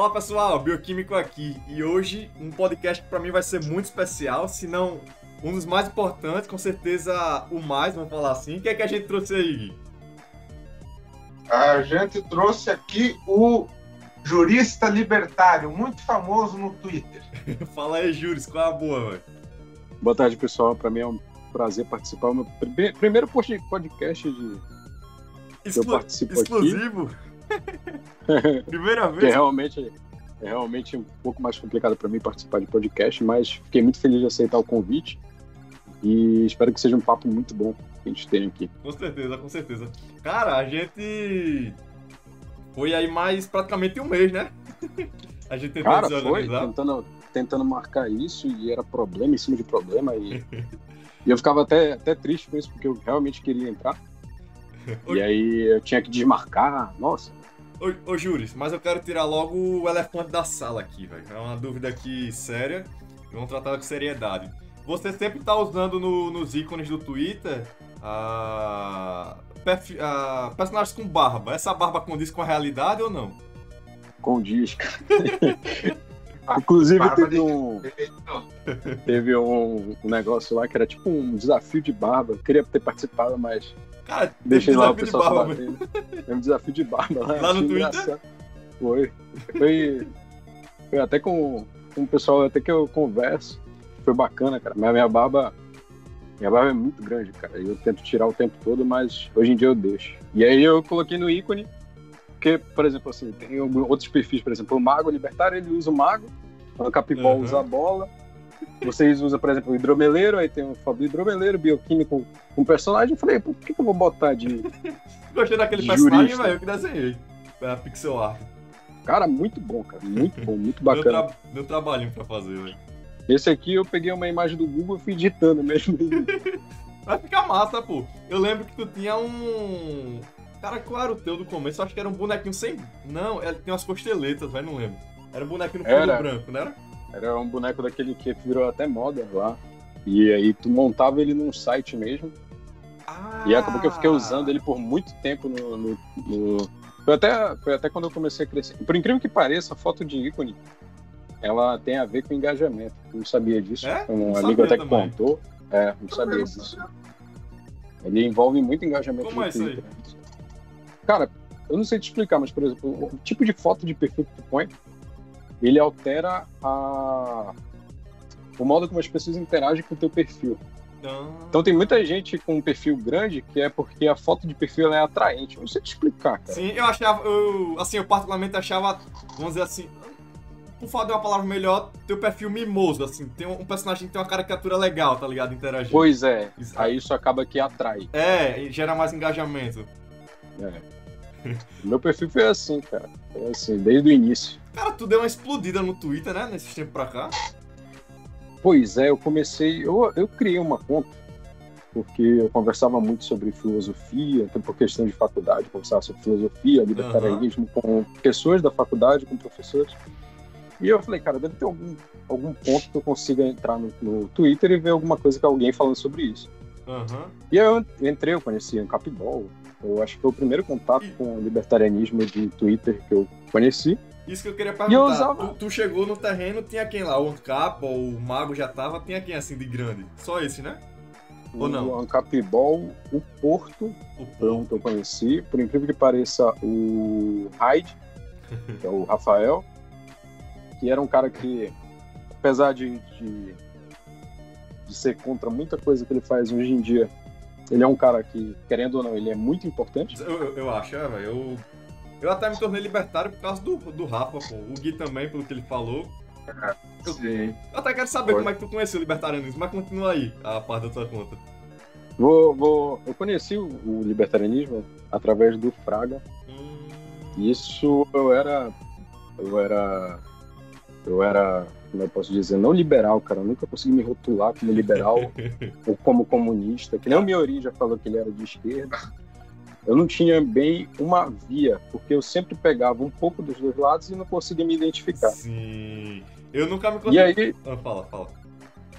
Fala pessoal, Bioquímico aqui. E hoje um podcast que pra mim vai ser muito especial, se não um dos mais importantes, com certeza o mais, vamos falar assim. O que é que a gente trouxe aí, Gui? A gente trouxe aqui o jurista libertário, muito famoso no Twitter. Fala aí, Juris, qual é a boa, velho? Boa tarde, pessoal. Para mim é um prazer participar. O meu prime- primeiro podcast de que eu participo aqui. Primeira Que é vez? realmente, é realmente um pouco mais complicado para mim participar de podcast, mas fiquei muito feliz de aceitar o convite e espero que seja um papo muito bom que a gente tem aqui. Com certeza, com certeza. Cara, a gente foi aí mais praticamente um mês, né? A gente tentou Cara, foi tentando, tentando marcar isso e era problema em cima de problema e, e eu ficava até, até triste com isso porque eu realmente queria entrar. E aí eu tinha que desmarcar. Nossa, Ô, ô Júris, mas eu quero tirar logo o elefante da sala aqui, velho. É uma dúvida aqui séria. Vamos tratar com seriedade. Você sempre tá usando no- nos ícones do Twitter a, a personagens com barba. Essa barba condiz com a realidade ou não? condiz, cara. Inclusive teve um, teve um, negócio lá que era tipo um desafio de barba. Eu queria ter participado, mas Cara, deixei teve lá o pessoal mesmo. batendo. É um desafio de barba lá. Lá no Twitter? Foi. Foi, foi até com, com o pessoal até que eu converso. Foi bacana, cara. Mas minha barba. Minha barba é muito grande, cara. Eu tento tirar o tempo todo, mas hoje em dia eu deixo. E aí eu coloquei no ícone, porque, por exemplo, assim, tem outros perfis, por exemplo, o Mago Libertário, ele usa o Mago, o Capibol Uhum. usa a bola. Vocês usam, por exemplo, o hidromeleiro, aí tem o do hidromeleiro, bioquímico com personagem. Eu falei, por que, que eu vou botar de. Gostei daquele personagem, velho, eu que desenhei. É a pixel art. Cara, muito bom, cara. Muito bom, muito Deu, bacana. tra deu trabalhinho pra fazer, velho. Esse aqui eu peguei uma imagem do Google e fui digitando mesmo. Vai ficar massa, pô. Eu lembro que tu tinha um. Cara, qual era o teu do começo? Eu acho que era um bonequinho sem. Não, ele tem umas costeletas, velho, não lembro. Era um bonequinho no fundo branco, não era? Era um boneco daquele que virou até moda lá. E aí tu montava ele num site mesmo. Ah! E acabou que eu fiquei usando ele por muito tempo no. no- no- Foi, até, foi até quando eu comecei a crescer. Por incrível que pareça, a foto de ícone ela tem a ver com engajamento. Eu não sabia disso. É? Um Não amigo sabia até que contou. É, não sabia disso. Ele envolve muito engajamento Como no é isso aí? Cara, eu não sei te explicar, mas, por exemplo, o tipo de foto de perfil que tu põe, ele altera a... o modo como as pessoas interagem com o teu perfil. Ah. Então tem muita gente com um perfil grande que é porque a foto de perfil é atraente. Eu não sei te explicar, cara. Sim, eu achava. Eu, assim, eu particularmente achava. Vamos dizer assim. Por falar de uma palavra melhor, teu perfil mimoso, assim. Tem um, um personagem que tem uma caricatura legal, tá ligado? Interagindo. Pois é, Isso. aí isso acaba que atrai. É, e gera mais engajamento. É. Meu perfil foi assim, cara. Foi assim, desde o início. Cara, tu deu uma explodida no Twitter, né? Nesses tempos pra cá. Pois é, eu comecei. Eu, eu criei uma conta, porque eu conversava muito sobre filosofia, até por questão de faculdade, conversava sobre filosofia, libertarianismo com pessoas da faculdade, com professores. E eu falei, cara, deve ter algum, algum ponto que eu consiga entrar no, no Twitter e ver alguma coisa que alguém falando sobre isso. Aham. E aí eu entrei, eu conheci o Capibol. Eu acho que foi o primeiro contato E- com o libertarianismo de Twitter que eu conheci. Isso que eu queria E eu perguntar. usava- Tu, tu chegou no terreno, tinha quem lá? O Ancap ou o Mago já tava? Tinha quem assim de grande? Só esse, né? Ou não? O Ancapibol, o Porto, O um que eu conheci. Por incrível que pareça, o Hyde, que é o Rafael, que era um cara que, apesar de, de, de ser contra muita coisa que ele faz hoje em dia, ele é um cara que, querendo ou não, ele é muito importante. Eu, eu, acho, é, velho. Eu, eu até me tornei libertário por causa do, do Rafa, pô. O Gui também, pelo que ele falou. Eu- Sim. Eu até quero saber Foi. como é que tu conheceu o libertarianismo, mas continua aí a parte da tua conta. Vou, vou, eu conheci o, o libertarianismo através do Fraga. Hum, Isso eu era. Eu era. Eu era. Como eu posso dizer? Não liberal, cara. Eu nunca consegui me rotular como liberal ou como comunista. Que nem o Miori já falou que ele era de esquerda. Eu não tinha bem uma via, porque eu sempre pegava um pouco dos dois lados e não conseguia me identificar. Sim. Eu nunca me E considerei. aí. Ah, fala, fala.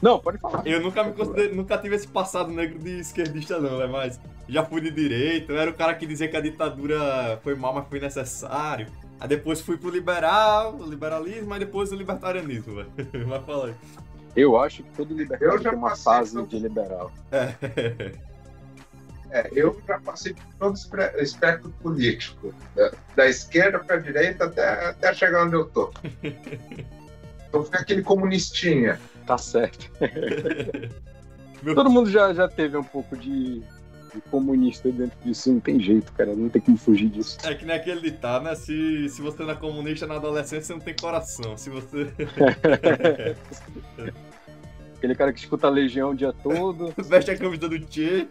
Não, pode falar. Eu nunca me considerei, nunca tive esse passado negro de esquerdista, não, né? Mas já fui de direita, eu era o cara que dizia que a ditadura foi mal, mas foi necessário. Aí depois fui pro liberal, liberalismo, aí depois o libertarianismo, velho. Mas fala aí. Eu acho que todo libertário Eu já tem uma passei fase por- de liberal. É. É, eu já passei por todo o espectro político, da, da esquerda para a direita até, até chegar onde eu tô. Eu fui aquele comunistinha. Tá certo. Meu- Todo mundo já, já teve um pouco de, de comunista dentro disso, não tem jeito, cara. Não tem como fugir disso. É que nem aquele ditado, né? Se, se você não é comunista na adolescência, você não tem coração. Se você Aquele cara que escuta a Legião o dia todo, veste a camisa do Che,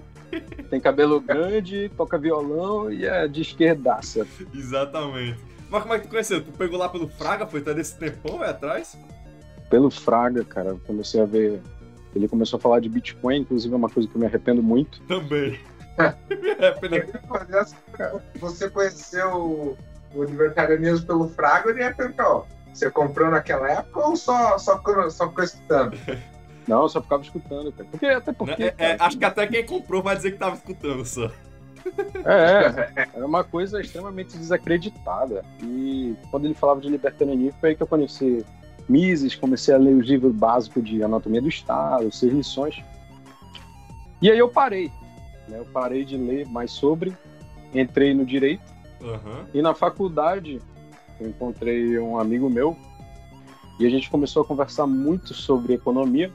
tem cabelo grande, toca violão e é de esquerdaça. exatamente. Mas como é que tu conheceu? Tu pegou lá pelo Fraga, foi até desse tempão, vai atrás? Pelo Fraga, cara, comecei a ver. Ele começou a falar de Bitcoin, inclusive é uma coisa que eu me arrependo muito. Também. é, pena- Você conheceu o, libertarianismo pelo Fraga, ele ia perguntar, ó, você comprou naquela época ou só, só, ficou- só ficou estudando? Não, eu só ficava escutando, cara. Porque, até porque. é, é, cara, acho que até quem comprou vai dizer que tava escutando só. É, é, era uma coisa extremamente desacreditada. E quando ele falava de libertarianismo, foi aí que eu conheci Mises, comecei a ler os livros básicos de anatomia do Estado, seis lições. E aí eu parei. Né? Eu parei de ler mais sobre, entrei no direito Aham. e na faculdade eu encontrei um amigo meu e a gente começou a conversar muito sobre economia,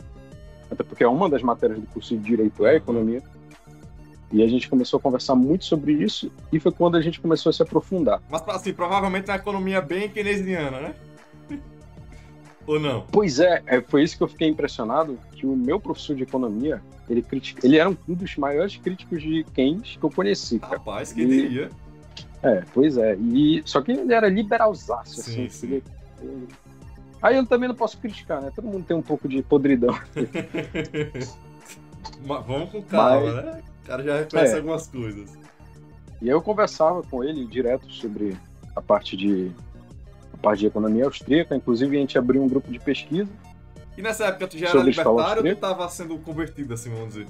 até porque é uma das matérias do curso de direito é economia. E a gente começou a conversar muito sobre isso e foi quando a gente começou a se aprofundar. Mas assim, provavelmente é uma economia bem keynesiana, né? Ou não? Pois é, é, foi isso que eu fiquei impressionado, que o meu professor de economia, ele, critica, ele era um dos maiores críticos de Keynes que eu conheci, cara. Rapaz, quem E- diria? É, pois é. E, só que ele era liberalzaço, Sim, assim. sim. Ele- ele- Aí eu também não posso criticar, né? Todo mundo tem um pouco de podridão. Mas vamos com calma, Mas- né? O cara já reconhece É. algumas coisas. E eu conversava com ele direto sobre a parte de parte de economia austríaca, inclusive a gente abriu um grupo de pesquisa. E nessa época tu já era libertário ou tu austríaca? tava sendo convertido, assim, vamos dizer?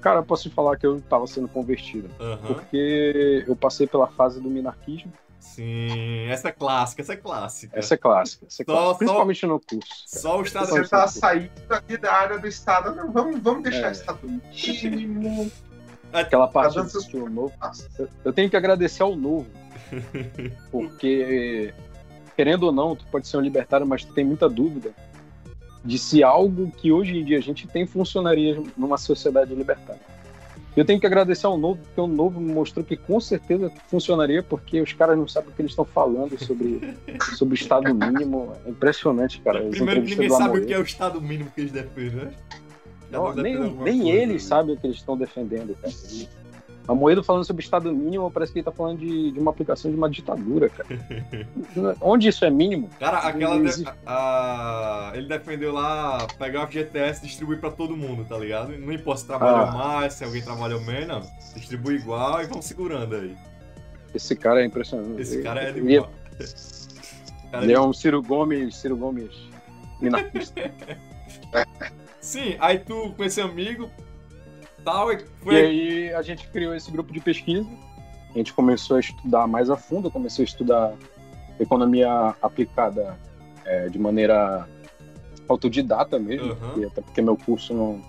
Cara, eu posso te falar que eu estava sendo convertido, Aham. porque eu passei pela fase do minarquismo. Sim, essa é clássica, essa é clássica. Essa é clássica, essa é Só- clássica, só- principalmente no curso. cara. Só o Estado. Você está saindo aqui da área do Estado. Não, vamos, vamos deixar É. o Estado mínimo. Aquela parte Tá dando seus- que o novo Eu tenho que agradecer ao novo. Porque, querendo ou não, tu pode ser um libertário, mas tu tem muita dúvida de se algo que hoje em dia a gente tem funcionaria numa sociedade libertária. Eu tenho que agradecer ao novo, porque o novo me mostrou que com certeza funcionaria, porque os caras não sabem o que eles estão falando sobre, sobre o Estado mínimo. É impressionante, cara. Primeiro que ninguém sabe o que é o Estado mínimo que eles defendem, né? Não, nem nem eles sabem o que eles estão defendendo, cara. A Moedo falando sobre Estado mínimo, parece que ele tá falando de, de uma aplicação de uma ditadura, cara. Onde isso é mínimo? Cara, aquela. De- a- ele defendeu lá pegar o FGTS e distribuir pra todo mundo, tá ligado? Não importa se trabalhou Ah. mais, se alguém trabalhou menos. Distribui igual e vamos segurando aí. Esse cara é impressionante. Esse cara é Ele- animal. Cara, Ele é um Ciro Gomes, Ciro Gomes minarquista. Sim, aí tu com esse amigo tal, e E foi. aí a gente criou esse grupo de pesquisa. A gente começou a estudar mais a fundo. Comecei a estudar economia aplicada é, de maneira autodidata mesmo, Aham. porque- até porque meu curso não,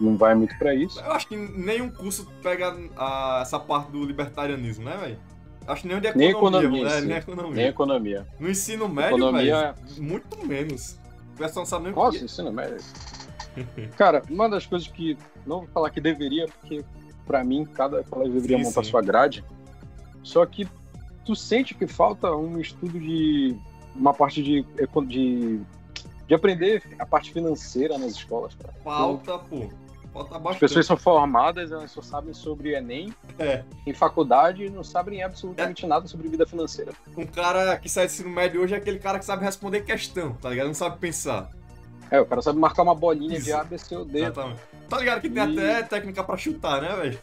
não vai muito para isso. Eu acho que nenhum curso pega a- essa parte do libertarianismo, né, velho? Acho que nem o de Nem economia, economia, né? Nem economia. Nem economia. No ensino médio, Economia- velho, muito menos. O pessoal não sabe nem o Nossa, que ensino médio. Cara, uma das coisas que. Não vou falar que deveria, porque pra mim cada colégio deveria Sim, montar sim. sua grade. Só que tu sente que falta um estudo de. Uma parte de. de, de aprender a parte financeira nas escolas, cara. falta, pô. Falta As bastante. pessoas são formadas, elas só sabem sobre Enem, É. em faculdade, não sabem absolutamente nada sobre vida financeira. Um cara que sai do ensino médio hoje é aquele cara que sabe responder questão, tá ligado? Não sabe pensar. É, o cara sabe marcar uma bolinha de Isso. A, B, C ou D. Exatamente. Tá ligado que tem E- até técnica pra chutar, né, velho?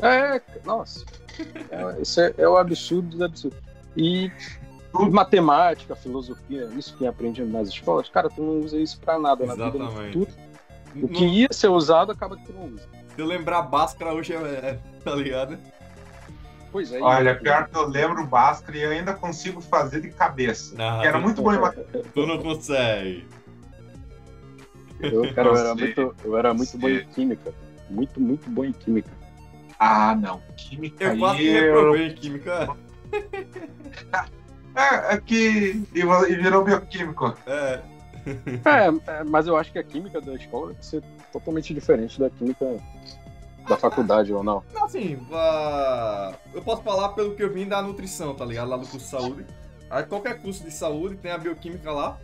É, nossa. É, isso é, é o absurdo dos absurdos. E matemática, filosofia, isso que aprende nas escolas, cara, tu não usa isso pra nada na vida. Exatamente. Tu, o que ia ser usado acaba que tu não usa. Se eu lembrar Bhaskara hoje é, é- tá ligado? Pois é. Olha, pior que eu lembro o Bhaskara e eu ainda consigo fazer de cabeça. Ah, que era muito bom em matemática. Tu não consegue. Eu, cara, eu era muito, eu era muito bom em química. Muito, muito bom em química. Ah, não. Química Eu quase eu... reprovei em química. É, é que... E virou bioquímico. É. É, é, mas eu acho que a química da escola tem que ser totalmente diferente da química da faculdade, ou não? Assim, vá- eu posso falar pelo que eu vim da nutrição, tá ligado? Lá do curso de saúde. Aí qualquer curso de saúde tem a bioquímica lá.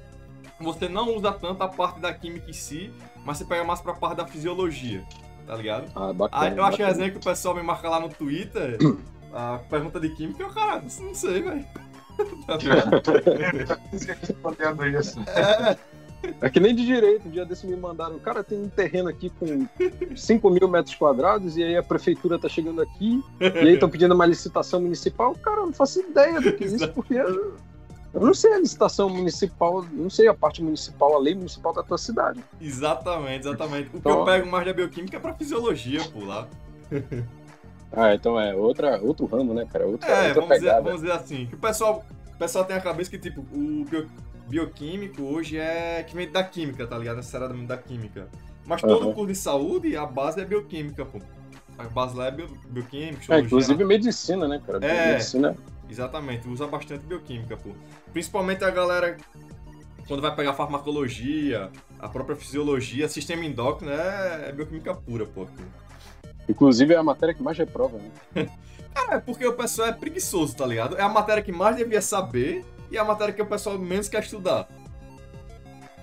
Você não usa tanto a parte da química em si, mas você pega mais pra parte da fisiologia, tá ligado? Ah, bacana. Aí eu achei bacana. resenha que o pessoal me marca lá no Twitter, a pergunta de química, eu, cara, não sei, velho. Tá respondendo isso. É que nem de direito, um dia desse me mandaram, cara, tem um terreno aqui com 5 mil metros quadrados e aí a prefeitura tá chegando aqui e aí estão pedindo uma licitação municipal. Cara, eu não faço ideia do que é isso, porque eu, não sei a licitação municipal, não sei a parte municipal, a lei municipal da tua cidade. Exatamente, exatamente. O que Então- eu pego mais da bioquímica é pra fisiologia, pô, lá. Ah, então é outra, outro ramo, né, cara? Outra, É, outra vamos dizer, pegada. vamos dizer assim, que o pessoal, o pessoal tem a cabeça que, tipo, o bio- bioquímico hoje é que vem da química, tá ligado? Necessariamente da química. Mas todo Aham. curso de saúde, a base é bioquímica, pô. A base lá é bio, bioquímica, É, inclusive medicina, né, cara? É. Medicina. Exatamente, usa bastante bioquímica, pô. Principalmente a galera quando vai pegar farmacologia, a própria fisiologia, sistema endócrino é, é bioquímica pura, pô. Inclusive é a matéria que mais reprova, né? É porque o pessoal é preguiçoso, tá ligado? É a matéria que mais devia saber e é a matéria que o pessoal menos quer estudar.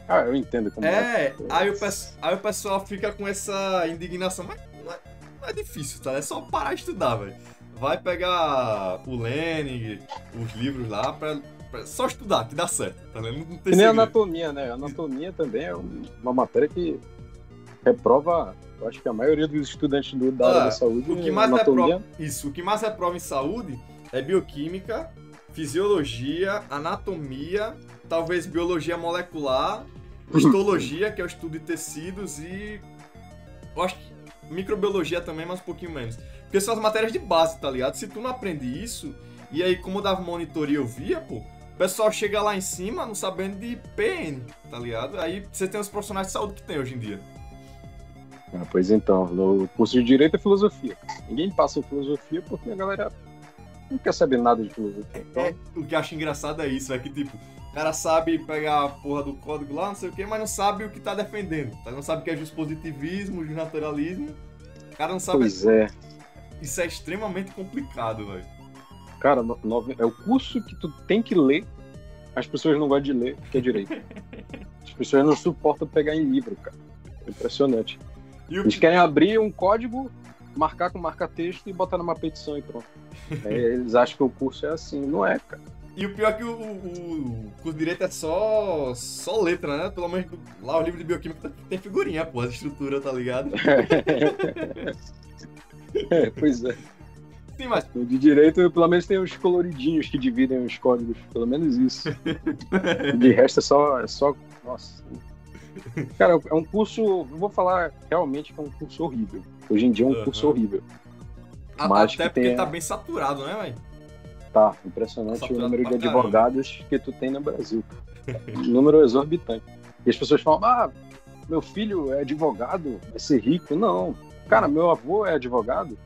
Ah, eu entendo como É, aí o, aí o pessoal fica com essa indignação, mas não é, não é difícil, tá? É só parar de estudar, velho. Vai pegar o Lenin, os livros lá, pra só estudar, que dá certo, tá ligado? Não tem E nem anatomia, né? Anatomia também é um- uma matéria que reprova, eu acho que a maioria dos estudantes do, da área Ah, da saúde. O que mais anatomia, reprova, isso, o que mais reprova em saúde é bioquímica, fisiologia, anatomia, talvez biologia molecular, histologia, que é o estudo de tecidos e eu acho que microbiologia também, mas um pouquinho menos. Porque são as matérias de base, tá ligado? Se tu não aprende isso, e aí como eu dava monitoria eu via, pô, pessoal chega lá em cima não sabendo de PN, tá ligado? Aí você tem os profissionais de saúde que tem hoje em dia. Ah, pois então, no curso de Direito é Filosofia. Ninguém passa em Filosofia porque a galera não quer saber nada de filosofia. Então, É, o que eu acho engraçado é isso, é que tipo, o cara sabe pegar a porra do código lá, não sei o que, mas não sabe o que tá defendendo. Tá? Não sabe o que é positivismo, naturalismo. O cara não sabe. pois é. Isso é extremamente complicado, velho. Cara, no- é o curso que tu tem que ler, as pessoas não gostam de ler, que é Direito. As pessoas não suportam pegar em livro, cara. É impressionante. Eles querem abrir um código, marcar com marca-texto e botar numa petição e pronto. Aí eles acham que o curso é assim. Não é, cara. e o pior é que o, o, o curso de direito é só, só letra, né? Pelo menos lá o livro de bioquímica tem figurinha, pô, a estrutura, tá ligado? É, pois é. Sim, mas de direito, pelo menos tem os coloridinhos que dividem os códigos. Pelo menos isso. De resto é só. É só nossa. Cara, é um curso. Vou falar realmente que é um curso horrível. Hoje em dia é um Aham. curso horrível. a- Mas até que porque tem- tá bem saturado, né, velho? Tá, impressionante o Saturado número de pra caramba. advogados que tu tem no Brasil. Um número exorbitante. E as pessoas falam, ah, meu filho é advogado, vai ser rico. Não. Cara, meu avô é advogado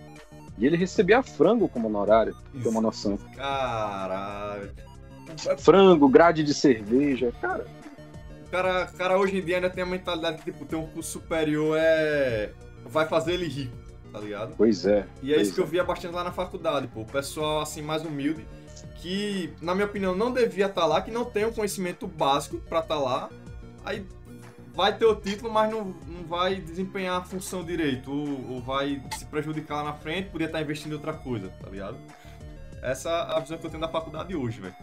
e ele recebia frango como honorário, pra ter uma noção. Caralho. Frango, grade de cerveja. Cara, O cara, o cara hoje em dia ainda tem a mentalidade que, tipo, ter um curso superior é. vai fazer ele rico, tá ligado? pois é. E é isso que eu via bastante lá na faculdade, pô. O pessoal, assim, mais humilde, que, na minha opinião, não devia estar lá, que não tem um conhecimento básico pra estar lá. Aí vai ter o título, mas não, não vai desempenhar a função direito. Ou, ou vai se prejudicar lá na frente, podia estar investindo em outra coisa, tá ligado? Essa é a visão que eu tenho da faculdade hoje, velho.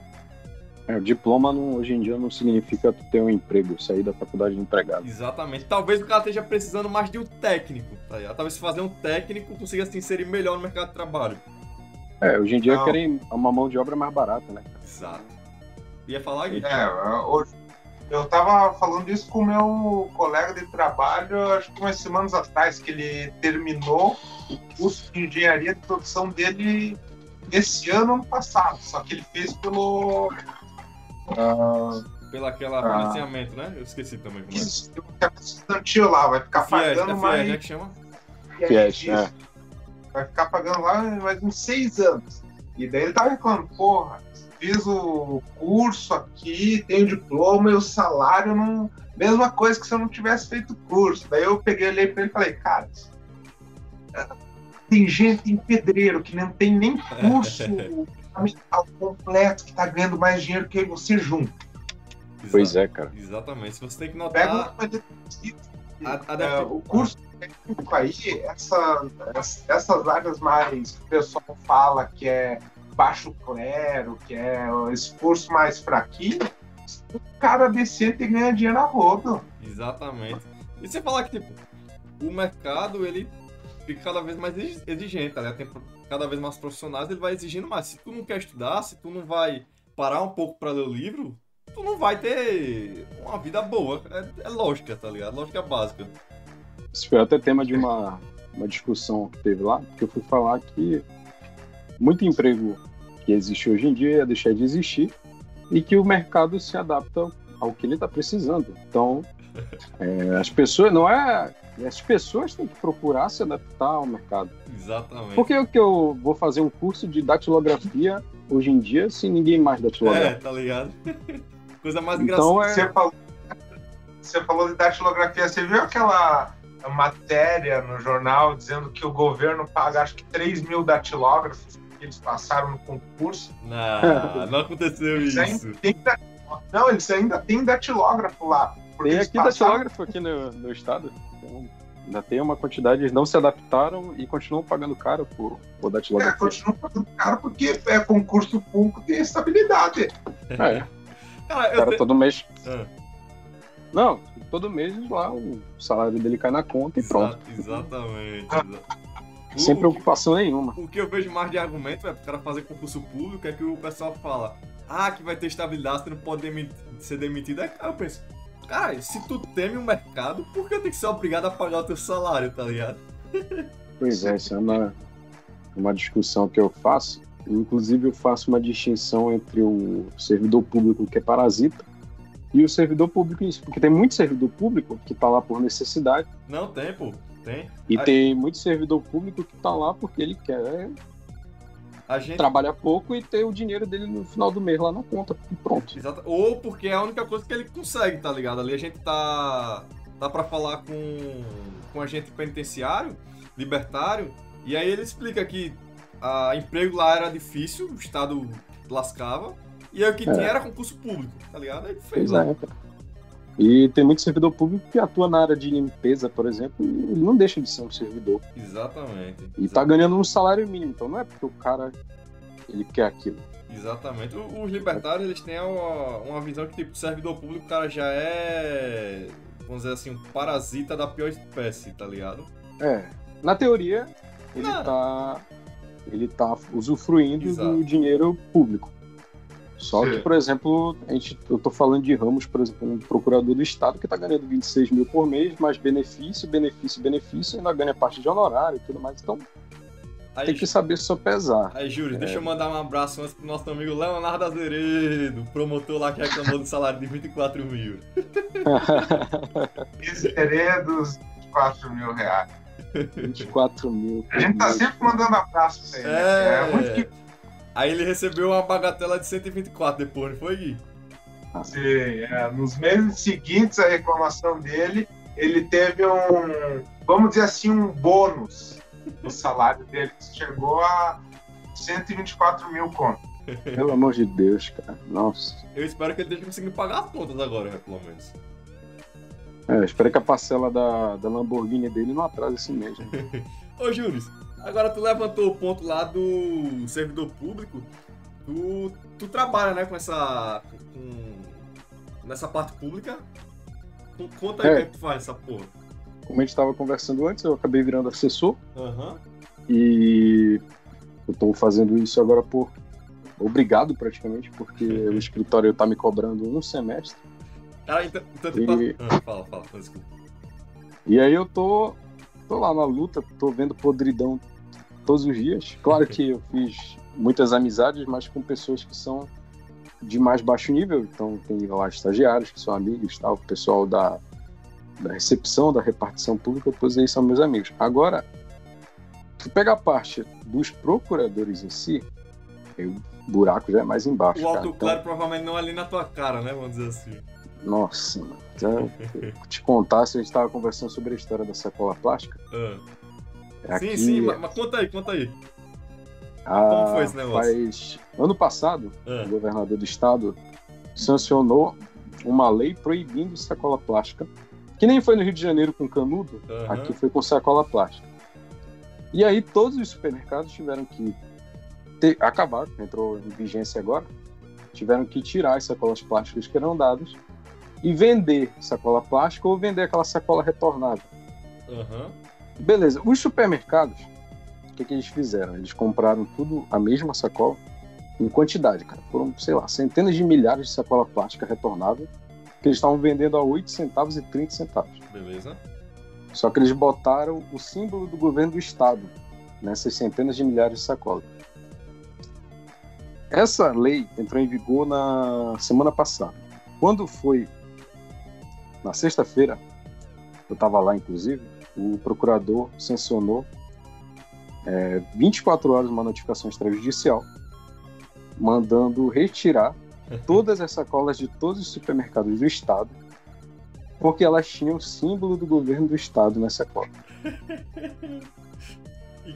É, o diploma não- hoje em dia não significa tu ter um emprego, sair da faculdade de empregado. Exatamente. Talvez o cara esteja precisando mais de um técnico, tá ligado? Talvez se fazer um técnico consiga se inserir melhor no mercado de trabalho. É, hoje em dia Não. querem uma mão de obra mais barata, né? Exato. Ia falar, Gui? É, hoje, eu tava falando isso com o meu colega de trabalho, acho que umas semanas atrás, que ele terminou o curso de engenharia de produção dele esse ano, ano passado. Só que ele fez pelo. Uh, Pela aquela Ah. financiamento, né? Eu esqueci também como é. isso, tem um estudantil lá, vai ficar Fies, pagando é Fies, mais. né, que chama? Fies, Isso. é. Vai ficar pagando lá mais uns seis anos. E daí ele tava reclamando, porra, fiz o curso aqui, tenho diploma e o salário não. Mesma coisa que se eu não tivesse feito o curso. Daí eu peguei, olhei pra ele e falei, cara, tem gente em pedreiro que não tem nem curso fundamental completo que tá ganhando mais dinheiro que você junto. Pois é, cara. Exatamente. Se você tem que Pega notar. uma coisa A, a É, o curso técnico aí, essa, ess- essas áreas mais que o pessoal fala que é baixo clero, que é esse curso mais fraquinho, o cara decente ganha dinheiro a rodo. Exatamente. E você falar que, tipo, o mercado, ele fica cada vez mais exi- exigente, tá ligado? Tem cada vez mais profissionais, ele vai exigindo mais. Se tu não quer estudar, se tu não vai parar um pouco pra ler o livro, tu não vai ter uma vida boa. É, é lógica, tá ligado? Lógica básica. Isso foi até tema de uma, uma discussão que teve lá, porque eu fui falar que muito emprego que existe hoje em dia ia deixar de existir e que o mercado se adapta ao que ele está precisando. Então, é, as pessoas não é as pessoas têm que procurar se adaptar ao mercado. Exatamente. Por que o que eu vou fazer um curso de datilografia hoje em dia se ninguém mais É, datilografa? tá ligado? Coisa mais Então engraçada. é Você falou, você falou de datilografia, você viu aquela matéria no jornal dizendo que o governo paga acho que 3 mil datilógrafos que eles passaram no concurso? Não, não aconteceu Eles isso. ainda Não, eles ainda têm datilógrafo lá. porque Tem aqui passaram- datilógrafo aqui no, no estado. Então, ainda tem uma quantidade, eles não se adaptaram e continuam pagando caro por, por É, datilografia. continua pagando caro porque é concurso público tem estabilidade. É, Cara, cara te- todo mês. Ah, Não, todo mês lá o salário dele cai na conta e pronto. exa- Exatamente. Sem O- preocupação nenhuma. O que eu vejo mais de argumento é pro cara fazer concurso público é que o pessoal fala, ah, que vai ter estabilidade, você não pode demi- ser demitido. Aí eu penso, cara, se tu teme o mercado, por que eu tenho que ser obrigado a pagar o teu salário, tá ligado? Pois é, isso é uma, uma discussão que eu faço. Inclusive, eu faço uma distinção entre o servidor público que é parasita e o servidor público em si. Porque tem muito servidor público que está lá por necessidade Não tem, pô. Tem. e a, tem muito servidor público que está lá porque ele quer a gente. trabalhar pouco e ter o dinheiro dele no final do mês lá na conta. E pronto. Exata- Ou porque é a única coisa que ele consegue, tá ligado? Ali a gente tá. tá pra falar com, com agente penitenciário, libertário, e aí ele explica que a emprego lá era difícil, o Estado lascava, e aí o que É. tinha era concurso público, tá ligado? Aí ele fez Pois lá. E tem muito servidor público que atua na área de limpeza, por exemplo, e ele não deixa de ser um servidor. Exatamente. E tá ganhando um salário mínimo. Então não é porque o cara ele quer aquilo. Exatamente. Os libertários, eles têm uma, uma visão que, tipo, servidor público, o cara já é, vamos dizer assim, um parasita da pior espécie, tá ligado? É. Na teoria, ele Não. tá. Ele tá usufruindo Exato. do dinheiro público. Só Sim. que, por exemplo, a gente, eu tô falando de Ramos, por exemplo, um procurador do Estado que tá ganhando 26 mil por mês, mais benefício, benefício, benefício, ainda ganha parte de honorário e tudo mais. Então Aí, tem que saber sopesar. aí Júlio, É. deixa eu mandar um abraço antes pro nosso amigo Leonardo Azeredo, promotor lá que reclamou do salário de 24 mil. Esse seria dos 4 mil reais. 24 mil. A gente tá sempre mandando abraço pra ele. né? É muito que Aí ele recebeu uma bagatela de 124 depois, não foi, Gui? Sim, é, nos meses seguintes à reclamação dele, ele teve um, vamos dizer assim, um bônus no salário dele, que chegou a 124 mil conto. Pelo amor de Deus, cara. Nossa. Eu espero que ele esteja conseguindo pagar as contas agora, né, pelo menos. É, eu espero que a parcela da, da Lamborghini dele não atrase esse mês. Né? Ô, Júlio, agora tu levantou o ponto lá do servidor público. Tu, tu trabalha, né, com essa. Com, nessa parte pública. Conta aí É. o que, é que tu faz nessa porra. Como a gente estava conversando antes, eu acabei virando assessor Aham. e eu estou fazendo isso agora por obrigado praticamente, porque o escritório está me cobrando um semestre. Cara, então, então tu E- tá- Ah, fala, fala, desculpa. E aí eu tô, tô lá na luta, tô vendo podridão todos os dias. Claro que eu fiz muitas amizades, mas com pessoas que são de mais baixo nível. Então, tem lá estagiários que são amigos, tal, o pessoal da, da recepção, da repartição pública, todos eles são meus amigos. Agora, tu pega a parte dos procuradores em si, o buraco já é mais embaixo. O alto cara. claro Então, provavelmente não é ali na tua cara, né? Vamos dizer assim. Nossa, mano. Te contar se a gente estava conversando sobre a história da sacola plástica. Ah. É Sim, aqui, sim, mas, mas conta aí, conta aí. ah, como foi esse negócio? Faz... Ano passado, Ah. o governador do estado sancionou uma lei proibindo sacola plástica, que nem foi no Rio de Janeiro com canudo, Aham. aqui foi com sacola plástica. E aí todos os supermercados tiveram que ter, acabar, entrou em vigência agora, tiveram que tirar as sacolas plásticas que eram dadas e vender sacola plástica ou vender aquela sacola retornável. Aham. Beleza, os supermercados, o que, que eles fizeram? Eles compraram tudo a mesma sacola em quantidade, cara. Foram, sei lá, centenas de milhares de sacola plástica retornável que eles estavam vendendo a 8 centavos e 30 centavos. Beleza. Só que eles botaram o símbolo do governo do estado nessas centenas de milhares de sacolas. Essa lei entrou em vigor na semana passada. Quando foi na sexta-feira, eu estava lá inclusive, o procurador sancionou é, 24 horas uma notificação extrajudicial mandando retirar todas as sacolas de todos os supermercados do estado porque elas tinham o símbolo do governo do estado nessa sacola.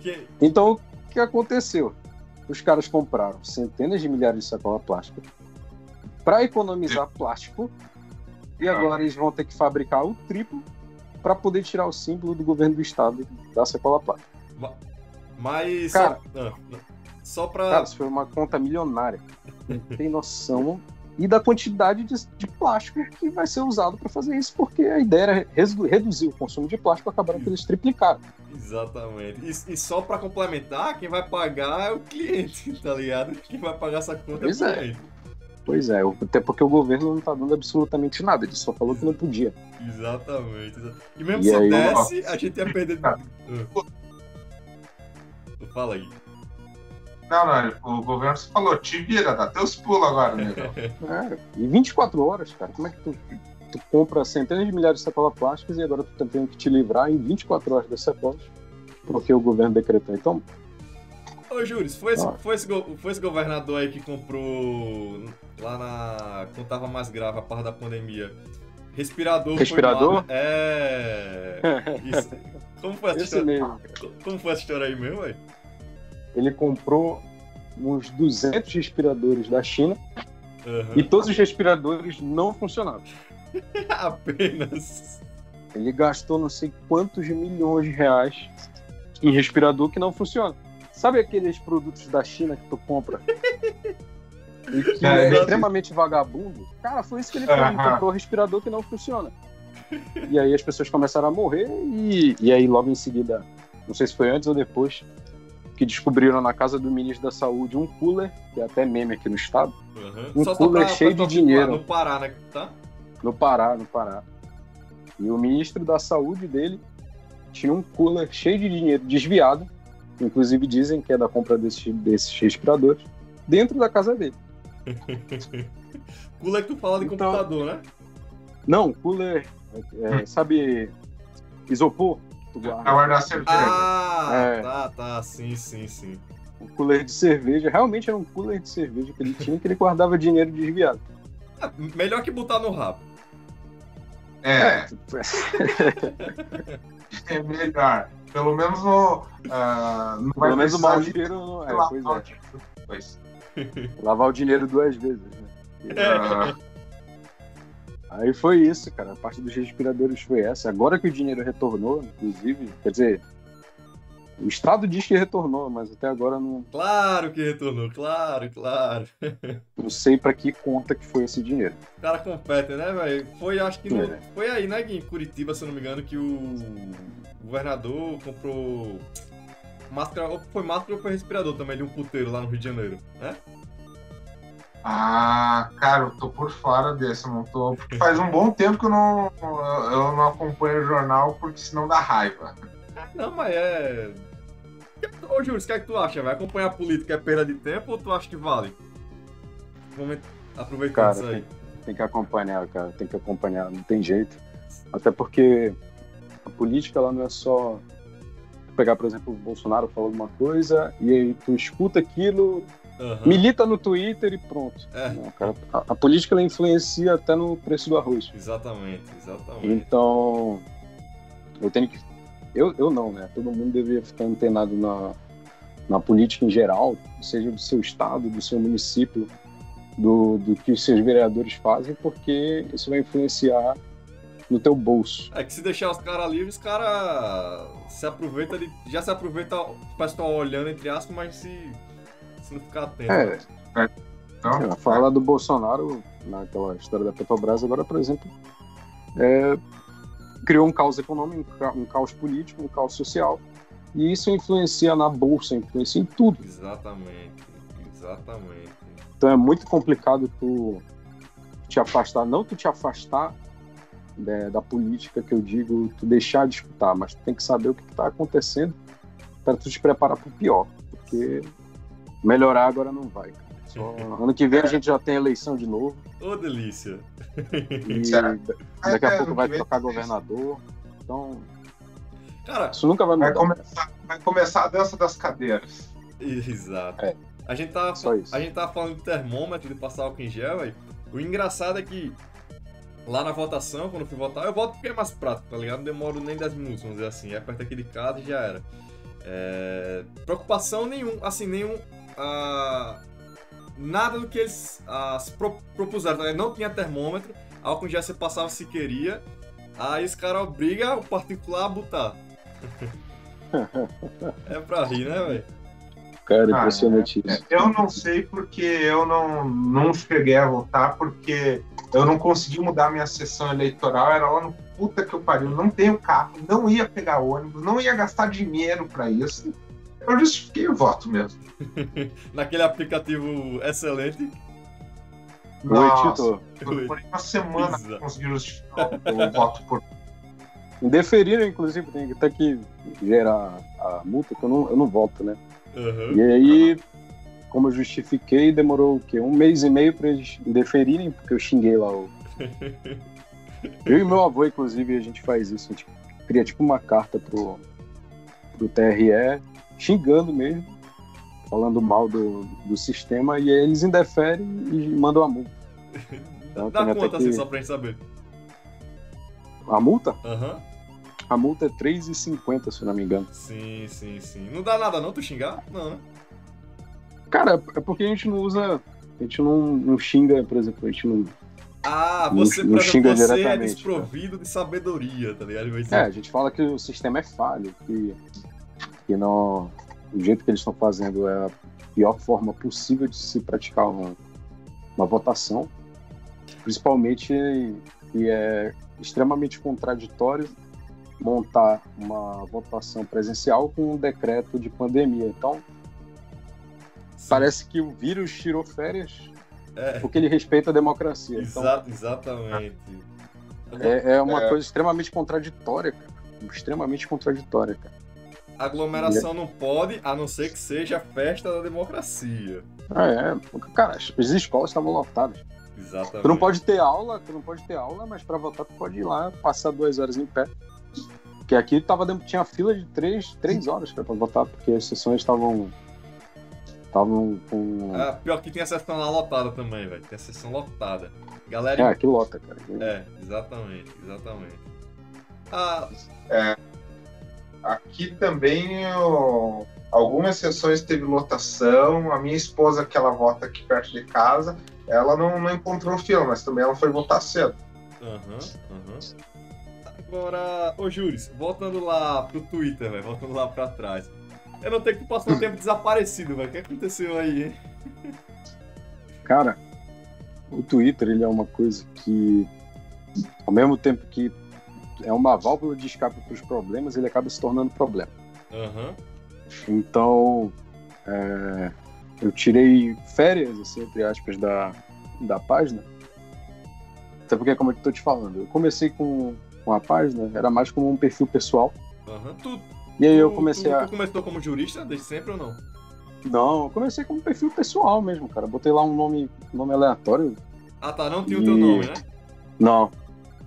Que... Então, o que aconteceu? Os caras compraram centenas de milhares de sacola plástica para economizar plástico e agora eles vão ter que fabricar o triplo para poder tirar o símbolo do governo do estado da sacola plástica. Mas. Cara. só, ah, só pra. Cara, isso foi uma conta milionária. Não tem noção e da quantidade de, de plástico que vai ser usado para fazer isso, porque a ideia era redu- reduzir o consumo de plástico, acabaram que eles triplicaram. Exatamente. E, e só pra complementar, quem vai pagar é o cliente, tá ligado? Quem vai pagar essa conta Pois é o é. Pois é, até porque o governo não tá dando absolutamente nada, ele só falou que não podia. Exatamente. exa- E mesmo E se aí- desse, a gente ia perder. Ah. Fala aí. Não, não, o governo só falou, te vira, dá teus pulos agora, negão. É, e 24 horas, cara, como é que tu, tu compra centenas de milhares de sacolas plásticas e agora tu tá tendo que te livrar em 24 horas das sacolas? Porque o governo decretou. Então, Ô, Júlio, foi esse, foi, esse, foi esse governador aí que comprou lá na. quando tava mais grave a parte da pandemia. Respirador. foi Respirador? É. Isso. Como foi essa esse história? mesmo. Como foi essa história aí mesmo, velho? Ele comprou uns 200 respiradores da China Aham. e todos os respiradores não funcionavam. Apenas. Ele gastou não sei quantos milhões de reais em respirador que não funciona. Sabe aqueles produtos da China que tu compra? E que É, é, extremamente vagabundo? Cara, foi isso que ele fez. Ele comprou respirador que não funciona. E aí as pessoas começaram a morrer e, e aí logo em seguida, não sei se foi antes ou depois, que descobriram na casa do ministro da saúde um cooler, que é até meme aqui no estado. Um Só cooler pra- cheio pra de situar, dinheiro. No Pará, né? Tá? no Pará, no Pará. E o ministro da saúde dele tinha um cooler cheio de dinheiro desviado, inclusive dizem que é da compra desses, desses respiradores, dentro da casa dele. Cooler que tu fala de Então- computador, né? Não, cooler, é, sabe, isopor? que Tu Pra guarda. guardar cerveja. Ah, É. tá, tá. Sim, sim, sim. Um cooler de cerveja. Realmente era um cooler de cerveja que ele tinha, que ele guardava dinheiro desviado. Ah, melhor que botar no rabo. É, é melhor. Pelo menos no. ah, não vai Pelo menos o mau ali dinheiro não é. lavar Pois o é. dinheiro depois. Lavar o dinheiro duas vezes, né? Ah, Aí foi isso, cara. A parte dos respiradores foi essa. Agora que o dinheiro retornou, inclusive, quer dizer, o Estado diz que retornou, mas até agora não, Claro que retornou, claro, claro. não sei pra que conta que foi esse dinheiro. O cara compete, né, velho? Foi, acho que no, É. foi aí, né, em Curitiba, se eu não me engano, que o governador comprou máscara, ou foi máscara ou foi respirador também de um puteiro lá no Rio de Janeiro, né? Ah, cara, eu tô por fora desse, eu não tô. Porque faz um bom tempo que eu não, eu não acompanho o jornal, porque senão dá raiva. Não, mas é. Ô, Júlio, o que é que tu acha? Vai acompanhar a política é perda de tempo ou tu acha que vale? Vamos aproveitar Cara, isso aí. tem, tem que acompanhar, cara. Tem que acompanhar, não tem jeito. Até porque a política ela não é só pegar, por exemplo, o Bolsonaro falando uma coisa e aí tu escuta aquilo, Aham. milita no Twitter e pronto. É. Não, cara, a, a política ela influencia até no preço do arroz. Exatamente, exatamente. Então, eu tenho que. Eu, eu não, né? Todo mundo deveria ficar antenado na, na política em geral, seja do seu estado, do seu município, do, do que os seus vereadores fazem, porque isso vai influenciar no teu bolso. É que se deixar os caras livres, os caras se aproveita de. Já se aproveita o pessoal olhando, entre aspas, mas se, se não ficar atento. É, Então, É, Falar do Bolsonaro naquela história da Petrobras agora, por exemplo, é, criou um caos econômico, um ca- caos político, um caos social, e isso influencia na bolsa, influencia em tudo. Exatamente, exatamente. Então é muito complicado tu te afastar, não tu te afastar né, da política que eu digo, tu deixar de escutar, mas tu tem que saber o que está acontecendo para tu te preparar para o pior, porque melhorar agora não vai. Ano que vem a gente já tem eleição de novo. Ô, delícia. E daqui a É, pouco vai trocar governador. Então, Cara, isso nunca vai Vai mudar. começar, vai começar a dança das cadeiras. exato. É. A gente tava, Só isso. a gente tava falando de termômetro, de passar álcool em gel, aí. O engraçado é que lá na votação, quando eu fui votar, eu voto porque é mais prático, tá ligado? Não demoro nem 10 minutos, vamos dizer assim. É perto aqui de casa e já era. É, Preocupação nenhum, assim, nenhum. ah, Nada do que eles ah, se pro- propuseram, tá ligado? Não tinha termômetro, álcool gel você passava se queria. Aí os caras obrigam o particular a botar. é pra rir, né, velho? Cara, Ah, impressionante isso. Eu não sei porque eu não, não cheguei a votar, porque eu não consegui mudar minha sessão eleitoral, era lá no puta que eu pariu, não tenho carro, não ia pegar ônibus, não ia gastar dinheiro pra isso. Eu justifiquei o voto mesmo. Naquele aplicativo excelente. Oi, Nossa, por por uma semana Exato. eu consegui justificar o voto por Indeferiram, inclusive, tem até que gerar a multa, que eu não, eu não voto, né? Aham. E aí, como eu justifiquei, demorou o quê? Um mês e meio pra eles indeferirem, porque eu xinguei lá o. Eu e meu avô, inclusive, a gente faz isso. A gente cria tipo uma carta pro, pro TRE, xingando mesmo, falando mal do, do sistema, e aí eles indeferem e mandam a multa. Então, Dá conta que- assim, só pra gente saber. A multa? Aham. A multa é R$3,50, se eu não me engano. Sim, sim, sim. Não dá nada não tu xingar? Não, né? Cara, é porque a gente não usa. A gente não, não xinga, por exemplo, a gente não. Ah, Não- você, não exemplo, xinga você é diretamente, desprovido de sabedoria, tá ligado? Dizer, É, a gente fala que o sistema é falho, que, que não, o jeito que eles estão fazendo é a pior forma possível de se praticar uma, uma votação, principalmente e é extremamente contraditório montar uma votação presencial com um decreto de pandemia. Então, sim. parece que o vírus tirou férias É, porque ele respeita a democracia. Então, exa- exatamente. é, é uma É. coisa extremamente contraditória, cara. Extremamente contraditória, cara. Aglomeração não pode, a não ser que seja a festa da democracia. Ah, é. Cara, as as escolas estavam lotadas. Exatamente. Tu não pode ter aula, tu não pode ter aula, mas pra votar tu pode ir lá, passar duas horas em pé. Porque aqui tava, tinha fila de três, três horas pra votar, porque as sessões estavam. Estavam com. Ah, pior que tem a sessão lá lotada também, velho. Tem a sessão lotada. Galera. É, aqui lota, cara. É, exatamente, exatamente. Ah, Aqui também eu- algumas sessões teve lotação. A minha esposa, que ela vota aqui perto de casa, ela não, não encontrou fila, mas também ela foi votar cedo. aham, aham. Agora, ô Júris, voltando lá pro Twitter, velho, voltando lá pra trás. Eu não tenho que passar um tempo desaparecido, velho. O que aconteceu aí, hein? Cara, o Twitter ele é uma coisa que, ao mesmo tempo que é uma válvula de escape para os problemas, ele acaba se tornando problema. Aham. Então, é, eu tirei férias, assim, entre aspas, da, da página. Até porque, como eu tô te falando, eu comecei com, com a página, era mais como um perfil pessoal. Aham. Tu, E aí eu comecei tu, a. Tu começou como jurista desde sempre ou não? Não, eu comecei como perfil pessoal mesmo, cara. Botei lá um nome, nome aleatório. Ah tá, não tinha o teu E- nome, né? Não,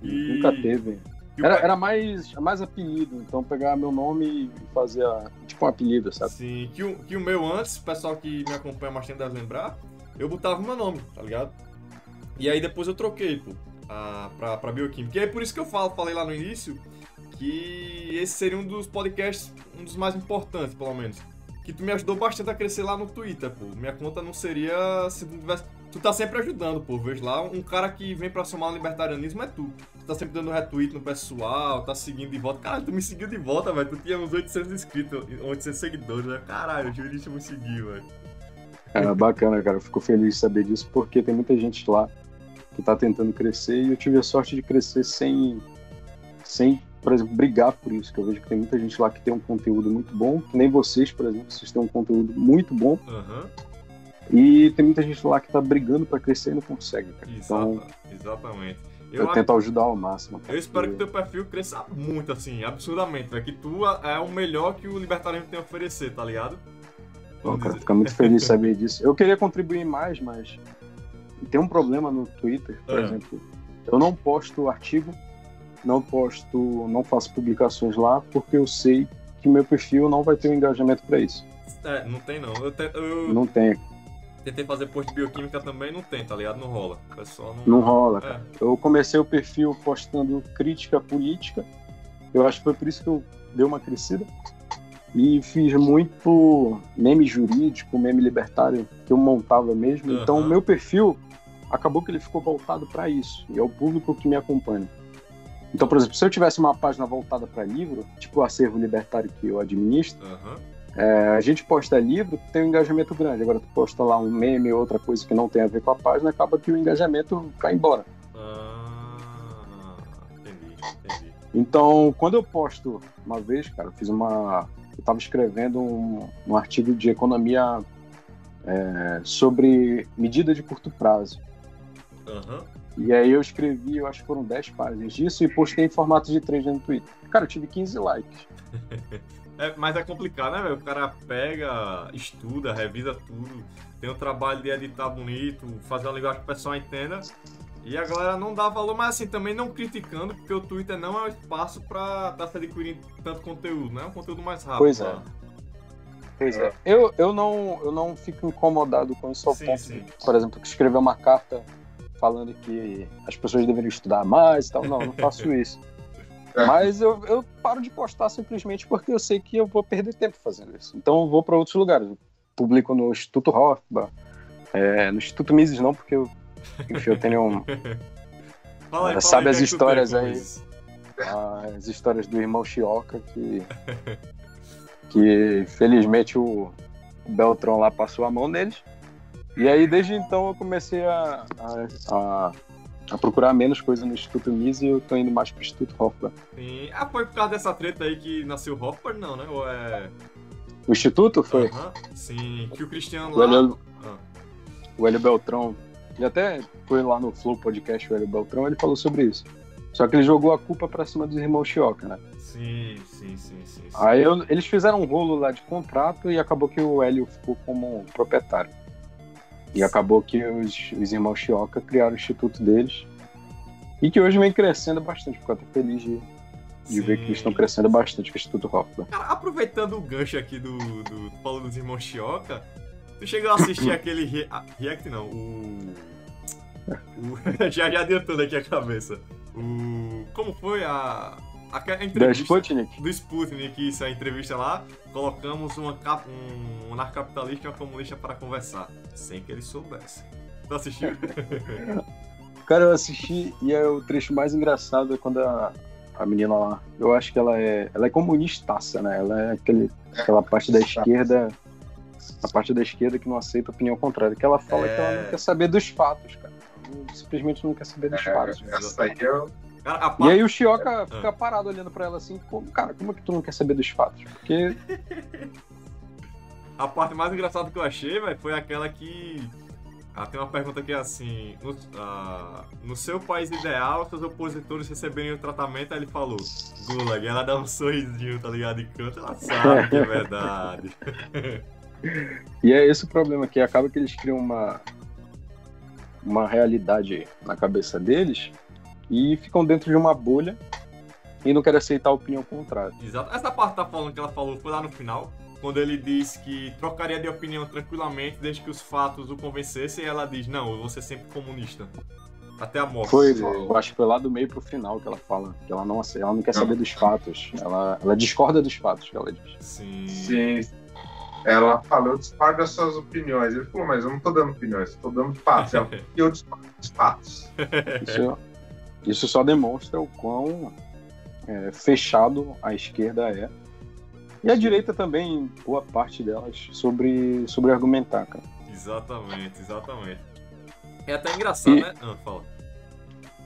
E... nunca teve. Era, pai- era mais, mais apelido, então pegar meu nome e fazer a- tipo um apelido, sabe? Sim, que o, que o meu antes, o pessoal que me acompanha mais tempo deve lembrar, eu botava o meu nome, tá ligado? E aí depois eu troquei, pô, a, pra, pra bioquímica. E é por isso que eu falo, falei lá no início, que esse seria um dos podcasts, um dos mais importantes, pelo menos. Que tu me ajudou bastante a crescer lá no Twitter, pô. Minha conta não seria se tu não tivesse. Tu tá sempre ajudando, pô. Vejo lá, um cara que vem pra somar o libertarianismo é tu. Tu tá sempre dando retweet no pessoal, tá seguindo de volta. Caralho, tu me seguiu de volta, velho. Tu tinha uns 800 inscritos, 800 seguidores, né? Caralho, o jurista me seguiu, velho. É bacana, cara. Eu fico feliz de saber disso, porque tem muita gente lá que tá tentando crescer e eu tive a sorte de crescer sem, sem, por exemplo, brigar por isso. Que eu vejo que tem muita gente lá que tem um conteúdo muito bom, que nem vocês, por exemplo, vocês têm um conteúdo muito bom Aham, e tem muita gente lá que tá brigando pra crescer e não consegue, cara. Então exata- exatamente. eu, Eu, tento ajudar ao máximo. cara, eu espero que teu perfil cresça muito, assim, absurdamente, velho. Que tu é o melhor que o libertarianismo tem a oferecer, tá ligado? Pô, cara, fica muito feliz de saber disso. Eu queria contribuir mais, mas tem um problema no Twitter, por Ah. exemplo. Eu não posto artigo, não posto, não faço publicações lá, porque eu sei que meu perfil não vai ter um engajamento para isso. É, não tem não. Eu, te- eu Não tem, tentei fazer post de bioquímica também, não tem, tá ligado? Não rola. O pessoal não. não rola. cara. É, Eu comecei o perfil postando crítica política. Eu acho que foi por isso que eu dei uma crescida. E fiz muito meme jurídico, meme libertário que eu montava mesmo. Então, Aham. o meu perfil acabou que ele ficou voltado para isso. E é o público que me acompanha. Então, por exemplo, se eu tivesse uma página voltada para livro, tipo o acervo libertário que eu administro, aham. É, a gente posta livro, tem um engajamento grande. Agora, tu posta lá um meme ou outra coisa que não tem a ver com a página, acaba que o engajamento cai embora. Ah, entendi, entendi. Então, quando eu posto uma vez, cara, eu fiz uma. Eu estava escrevendo um, um artigo de economia é, sobre medida de curto prazo. Aham. E aí eu escrevi, eu acho que foram 10 páginas disso e postei em formato de 3 no Twitter. Cara, eu tive 15 likes. É, mas é complicado, né, velho? O cara pega, estuda, revisa tudo, tem o trabalho de editar bonito, fazer uma linguagem que o pessoal entenda. E a galera não dá valor, mas assim, também não criticando, porque o Twitter não é um espaço pra estar se adquirindo tanto conteúdo, né? É um conteúdo mais rápido. Pois é. Pois é. Eu, eu, não, eu não fico incomodado com isso ao Sim, ponto sim. de, por exemplo, que escrever uma carta falando que as pessoas deveriam estudar mais e tal. Não, não faço isso. É. Mas eu, eu paro de postar simplesmente porque eu sei que eu vou perder tempo fazendo isso. Então eu vou para outros lugares. Eu publico no Instituto Hofbauer, é, no Instituto Mises não, porque eu, enfim, eu tenho um- Fala aí, fala sabe aí, as é que tu histórias aí? isso? as histórias do irmão Chioca que, que felizmente o Beltrão lá passou a mão neles. E aí desde então eu comecei a, a, a, a procurar menos coisa no Instituto Mises e eu tô indo mais pro Instituto Hofbauer. Sim. Ah, foi por causa dessa treta aí que nasceu o Hoffer, não, né? Ou é. O Instituto foi Aham. Sim, que o Cristiano o lá. Hélio, Ah. o Hélio Beltrão. Ele até foi lá no Flow Podcast, o Hélio Beltrão, ele falou sobre isso. Só que ele jogou a culpa pra cima dos irmãos Chioca, né? Sim, sim, sim, sim. sim. Aí eu- eles fizeram um rolo lá de contrato e acabou que o Hélio ficou como proprietário. E acabou que os, os irmãos Chioca criaram o instituto deles. E que hoje vem crescendo bastante, fico até feliz de, de ver que eles estão crescendo bastante com o Instituto Hoffman. Cara, aproveitando o gancho aqui do, do tu falou dos irmãos Chioca, tu chegou a assistir aquele re- ah, react não, o, o já já adiantando aqui a cabeça. O como foi a a, a Da entrevista Sputnik? do Sputnik, isso a entrevista lá, colocamos uma cap, um anarcapitalista e uma comunista para conversar, sem que eles soubessem. Tu assistiu? Cara, eu assisti e é o trecho mais engraçado é quando a, a menina lá, eu acho que ela é, ela é comunistaça, né? Ela é aquele, aquela parte da esquerda, a parte da esquerda que não aceita a opinião contrária, que ela fala É. que ela não quer saber dos fatos, cara. Simplesmente não quer saber dos fatos. É, essa aí eu. Cara, a E aí o Chioca fica parado olhando pra ela assim, como, cara, como é que tu não quer saber dos fatos? Porque a parte mais engraçada que eu achei, velho, foi aquela que Ah, tem uma pergunta aqui assim: no, ah, no seu país ideal, seus opositores receberem o tratamento, aí ele falou: Gulag, ela dá um sorrisinho, tá ligado? E canta, ela sabe que é verdade. E é esse o problema, que acaba que eles criam uma, uma realidade na cabeça deles e ficam dentro de uma bolha e não querem aceitar a opinião contrária. Exato. Essa parte tá falando que ela falou foi lá no final, quando ele diz que trocaria de opinião tranquilamente desde que os fatos o convencessem, e ela diz: Não, eu vou ser sempre comunista. Até a morte. Foi, eu acho que foi lá do meio pro final que ela fala, que ela não, ela não quer saber dos fatos, ela, ela discorda dos fatos, que ela diz. Sim. Sim. Ela falou, eu discordo das suas opiniões. Ele falou, mas eu não tô dando opiniões, eu tô dando fatos. Ela, e eu discordo dos fatos. Isso, isso só demonstra o quão é, fechado a esquerda é. E a direita também, boa parte delas, sobre, sobre argumentar, cara. Exatamente, exatamente. É até engraçado, E- né? Ah, fala.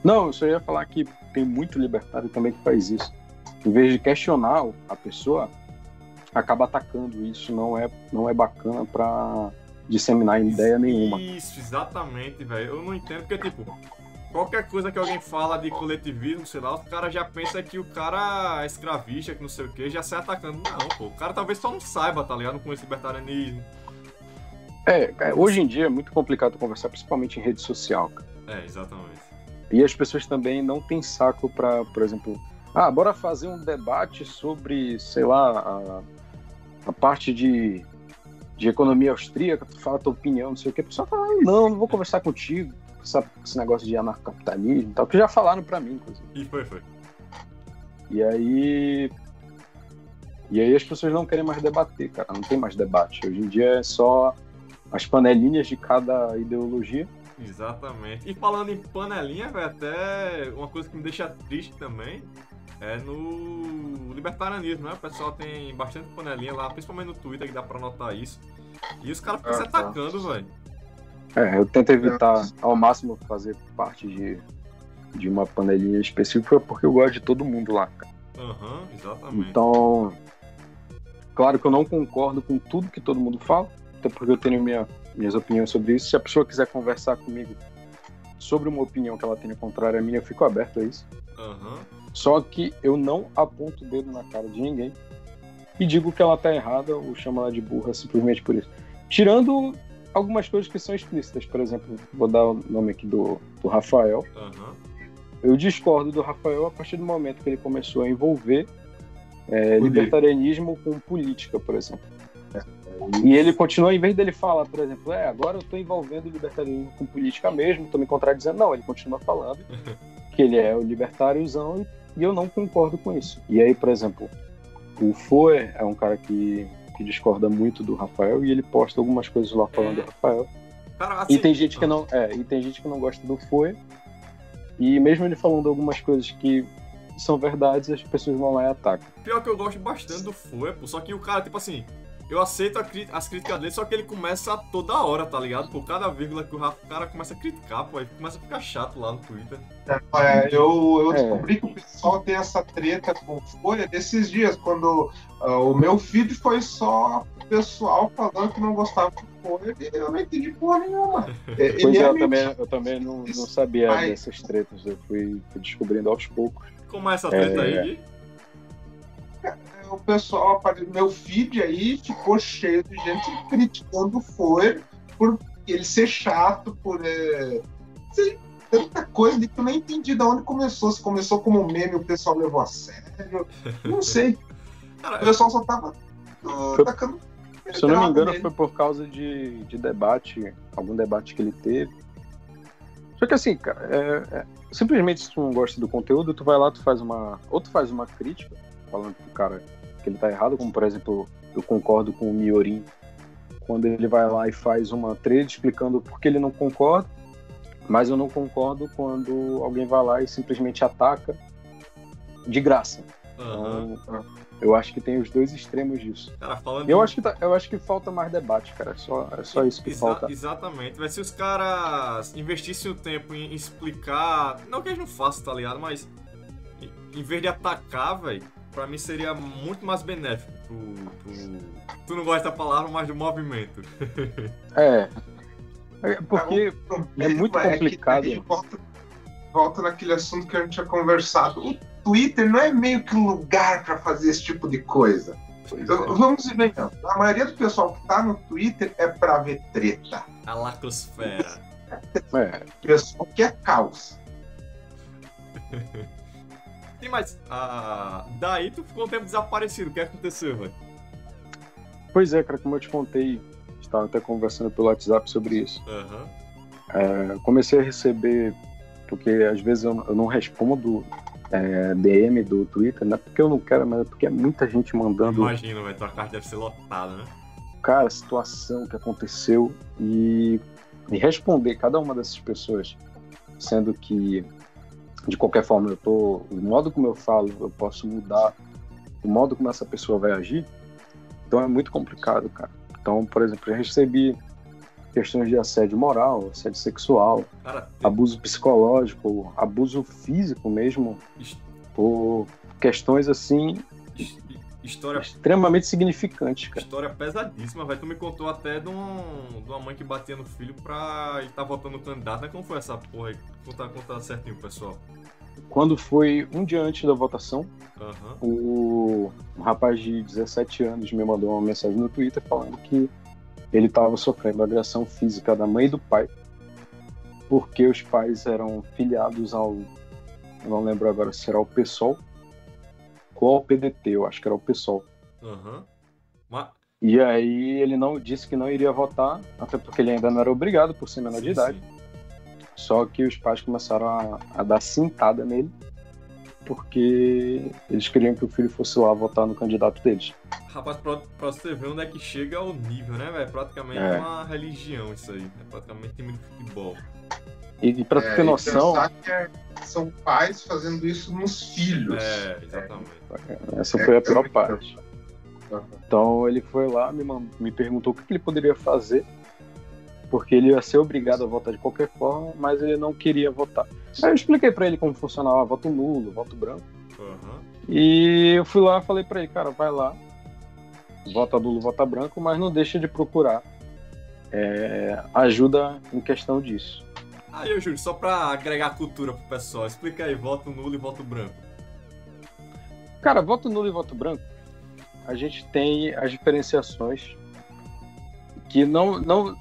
Não, eu só ia falar que tem muito libertário também que faz isso. Em vez de questionar a pessoa, acaba atacando isso. Não é, não é bacana pra disseminar ideia nenhuma. Isso, exatamente, velho. Eu não entendo, porque, tipo, qualquer coisa que alguém fala de coletivismo, sei lá, os caras já pensam que o cara é escravista, que não sei o que, já sai atacando. Não, pô. O cara talvez só não saiba, tá ligado? Não conhece libertarianismo. É, hoje em dia é muito complicado conversar, principalmente em rede social. cara. É, exatamente. E as pessoas também não têm saco pra, por exemplo, ah, bora fazer um debate sobre, sei lá, a, a parte de, de economia austríaca, tu fala a tua opinião, não sei o que. A pessoa fala, "Ah, não, não vou conversar contigo, essa- esse negócio de anarcapitalismo e tal, que já falaram pra mim, inclusive. E foi, foi. E aí. E aí as pessoas não querem mais debater, cara. Não tem mais debate. Hoje em dia é só as panelinhas de cada ideologia. Exatamente. E falando em panelinha, velho, até uma coisa que me deixa triste também é no libertarianismo, né? O pessoal tem bastante panelinha lá, principalmente no Twitter, que dá pra notar isso. E os caras ficam se Ah, tá. atacando, velho. É, eu tento evitar ao máximo fazer parte de, de uma panelinha específica porque eu gosto de todo mundo lá, cara. Aham, exatamente. Então, claro que eu não concordo com tudo que todo mundo fala, até porque eu tenho minha, minhas opiniões sobre isso. Se a pessoa quiser conversar comigo sobre uma opinião que ela tenha contrária à minha, eu fico aberto a isso. Aham. Só que eu não aponto o dedo na cara de ninguém e digo que ela tá errada ou chamo ela de burra simplesmente por isso. Tirando algumas coisas que são explícitas, por exemplo, vou dar o nome aqui do, do Rafael. Aham. Eu discordo do Rafael a partir do momento que ele começou a envolver é, libertarianismo com política, por exemplo. E ele continua, em vez dele falar, por exemplo, é, agora eu tô envolvendo o libertarianismo com política mesmo, tô me contradizendo. Não, ele continua falando que ele é o libertáriozão e e eu não concordo com isso. E aí, por exemplo, o Foe é um cara que, que discorda muito do Rafael e ele posta algumas coisas lá falando do Rafael. Cara, assim, E tem gente que não, é, e tem gente que não gosta do Foe. E mesmo ele falando algumas coisas que são verdades, as pessoas vão lá e atacam. Pior que eu gosto bastante do pô. Só que o cara, tipo assim, eu aceito as críticas dele, só que ele começa toda hora, tá ligado? Por cada vírgula que o Rafa- o cara começa a criticar, pô. Aí começa a ficar chato lá no Twitter. É, eu, eu É. descobri que o pessoal tem essa treta com Folha desses dias, quando ah, o meu feed foi só o pessoal falando que não gostava de Folha e eu não entendi porra nenhuma. É, Pois Ele é, é eu também, eu também não, não sabia dessas tretas, eu fui, fui descobrindo aos poucos. Como é essa treta É. aí, Gui? O pessoal, meu feed aí ficou cheio de gente criticando o Folha por ele ser chato, por é, sei, tanta coisa de que eu nem entendi de onde começou. Se começou como meme, o pessoal levou a sério. Não sei. O Cara, pessoal só tava uh, tacando. Se eu não me engano, foi por causa de, de debate, algum debate que ele teve. Só que assim, cara, é- é- simplesmente se tu não gosta do conteúdo, tu vai lá, tu faz uma. Ou tu faz uma crítica, falando pro cara que ele tá errado, como por exemplo, eu concordo com o Miorin, quando ele vai lá e faz uma trade explicando por que ele não concorda, mas eu não concordo quando alguém vai lá e simplesmente ataca de graça. aham. Então, eu acho que tem os dois extremos disso. Cara, falando Eu em- acho que, tá- eu acho que falta mais debate, cara. É só, é só isso que Exa- falta. Exatamente. Mas se os caras investissem o tempo em explicar. Não que eles não façam, tá ligado? Mas em vez de atacar, velho, pra mim seria muito mais benéfico pro, pro- Tu não gosta da palavra, mas do movimento. É. É porque é muito complicado. É volta, volta naquele assunto que a gente tinha conversado. O Twitter não é meio que um lugar para fazer esse tipo de coisa. Então, é. Vamos ver, a maioria do pessoal que tá no Twitter é pra ver treta. A lacosfera. É. O pessoal quer caos. Mas ah, daí tu ficou um tempo desaparecido. O que aconteceu, velho? Pois é, cara, como eu te contei, estava até conversando pelo WhatsApp sobre isso. Uhum. É, comecei a receber, porque às vezes eu, eu não respondo é, DM do Twitter, não é porque eu não quero, mas é porque é muita gente mandando. Imagina, vai tua carta deve ser lotada, né? Cara, a situação que aconteceu e, e responder cada uma dessas pessoas, sendo que de qualquer forma eu tô, o modo como eu falo, eu posso mudar o modo como essa pessoa vai agir. Então é muito complicado, cara. Então, por exemplo, eu recebi questões de assédio moral, assédio sexual, Cara, abuso psicológico, abuso físico mesmo, por questões assim história extremamente significantes, cara. História pesadíssima, velho. Tu me contou até de, um, de uma mãe que batia no filho pra ele tá votando no candidato, né? Como foi essa porra aí? Conta, conta certinho, pessoal. Quando foi um dia antes da votação, uhum. o um rapaz de 17 anos me mandou uma mensagem no Twitter falando que ele estava sofrendo agressão física da mãe e do pai, porque os pais eram filiados ao. Não lembro agora se era o PSOL ao PDT, eu acho que era o PSOL. Uhum. Mas... E aí ele não disse que não iria votar, até porque ele ainda não era obrigado por ser menor sim, de idade. Sim. Só que os pais começaram a, a dar cintada nele, porque eles queriam que o filho fosse lá votar no candidato deles. Rapaz, pra, pra você ver onde é que chega o nível, né, velho? Praticamente é. uma religião isso aí. É praticamente time de futebol. E, e pra é, ter noção. É, são pais fazendo isso nos filhos. É, exatamente. Essa foi a pior parte. Então ele foi lá, me, me perguntou o que ele poderia fazer porque ele ia ser obrigado a votar de qualquer forma, mas ele não queria votar. Aí eu expliquei para ele como funcionava voto nulo, voto branco. Uhum. E eu fui lá e falei para ele, cara, vai lá, vota nulo, vota branco, mas não deixa de procurar é, ajuda em questão disso. Aí, Júlio, só para agregar cultura pro pessoal, explica aí, voto nulo e voto branco. Cara, voto nulo e voto branco, a gente tem as diferenciações que não, não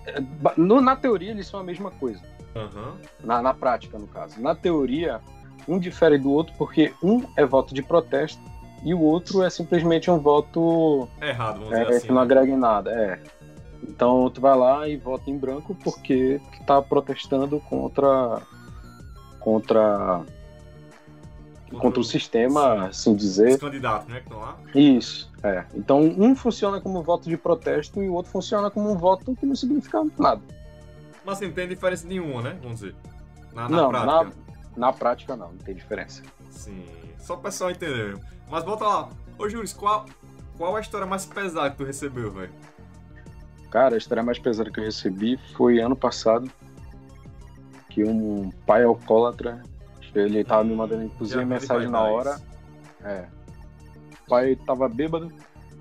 no, na teoria eles são a mesma coisa. Uhum. Na, na prática, no caso. Na teoria, um difere do outro porque um é voto de protesto e o outro é simplesmente um voto errado, vamos é, dizer assim. Que não agrega em nada, é. Então tu vai lá e vota em branco porque tu tá protestando contra contra contra o sistema, assim dizer. Os candidatos, né, que estão lá? Isso, é. Então, um funciona como voto de protesto e o outro funciona como um voto que não significa nada. Mas assim, não tem diferença nenhuma, né, vamos dizer? Na, na não, prática. Na, na prática não, não tem diferença. Sim, só o pessoal entender. Mas volta lá. Ô, Júlio, qual, qual a história mais pesada que tu recebeu, velho? Cara, a história mais pesada que eu recebi foi ano passado, que um pai alcoólatra ele tava me mandando, inclusive, mensagem na hora. É. O pai tava bêbado.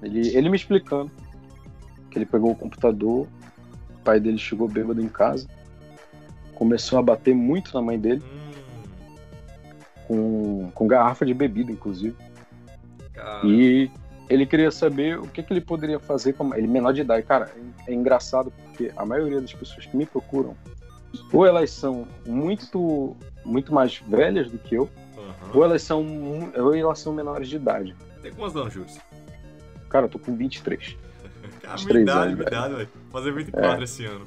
Ele, ele me explicando que ele pegou o computador. O pai dele chegou bêbado em casa. Começou a bater muito na mãe dele. Hum. Com, com garrafa de bebida, inclusive. Cara. E ele queria saber o que, que ele poderia fazer com ele menor de idade. Cara, é engraçado porque a maioria das pessoas que me procuram ou elas são muito muito mais velhas do que eu, uhum. ou elas são ou elas são menores de idade. Tem quantos anos, Júlio? Cara, eu tô com 23. Cara, 23 minha idade, minha idade, velho. Fazer 24 é. esse ano.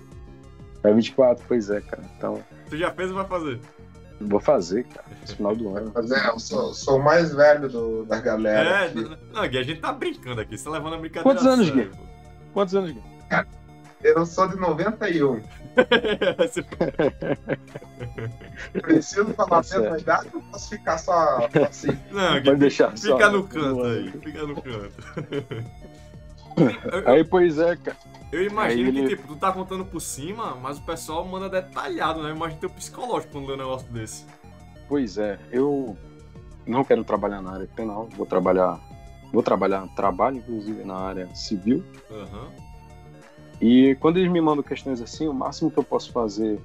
É 24, pois é, cara. Então. Tu já fez ou vai fazer? Vou fazer, cara, no final do ano. Mas é, eu sou, sou o mais velho do, da galera. É, aqui. não, Gui, a gente tá brincando aqui, você tá levando a brincadeira. Quantos anos, Gui? Quantos anos, Gui? Cara, eu sou de 91. Preciso falar a mesma idade ou posso ficar só assim? Não, Pode deixar fica só. no canto aí. Fica no canto. Aí, pois é, cara. Eu imagino Aí que, ele- tipo, tu tá contando por cima, mas o pessoal manda detalhado, né? Imagina teu psicológico quando lê um negócio desse. Pois é, eu não quero trabalhar na área penal, vou trabalhar. Vou trabalhar, trabalho inclusive na área civil. Aham. E quando eles me mandam questões assim, o máximo que eu posso fazer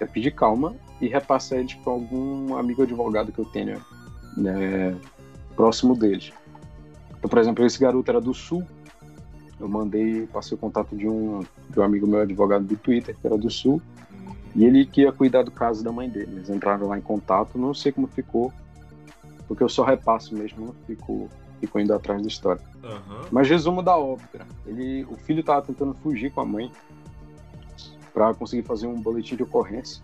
é pedir calma e repassar eles para algum amigo advogado que eu tenha né, próximo deles. Então, por exemplo, esse garoto era do Sul, eu mandei, passei o contato de um, de um amigo meu advogado do Twitter, que era do Sul, e ele que ia cuidar do caso da mãe dele. Eles entraram lá em contato, não sei como ficou, porque eu só repasso mesmo, não fico, fico indo atrás da história. Aham. Mas resumo da ópera. Ele, o filho estava tentando fugir com a mãe para conseguir fazer um boletim de ocorrência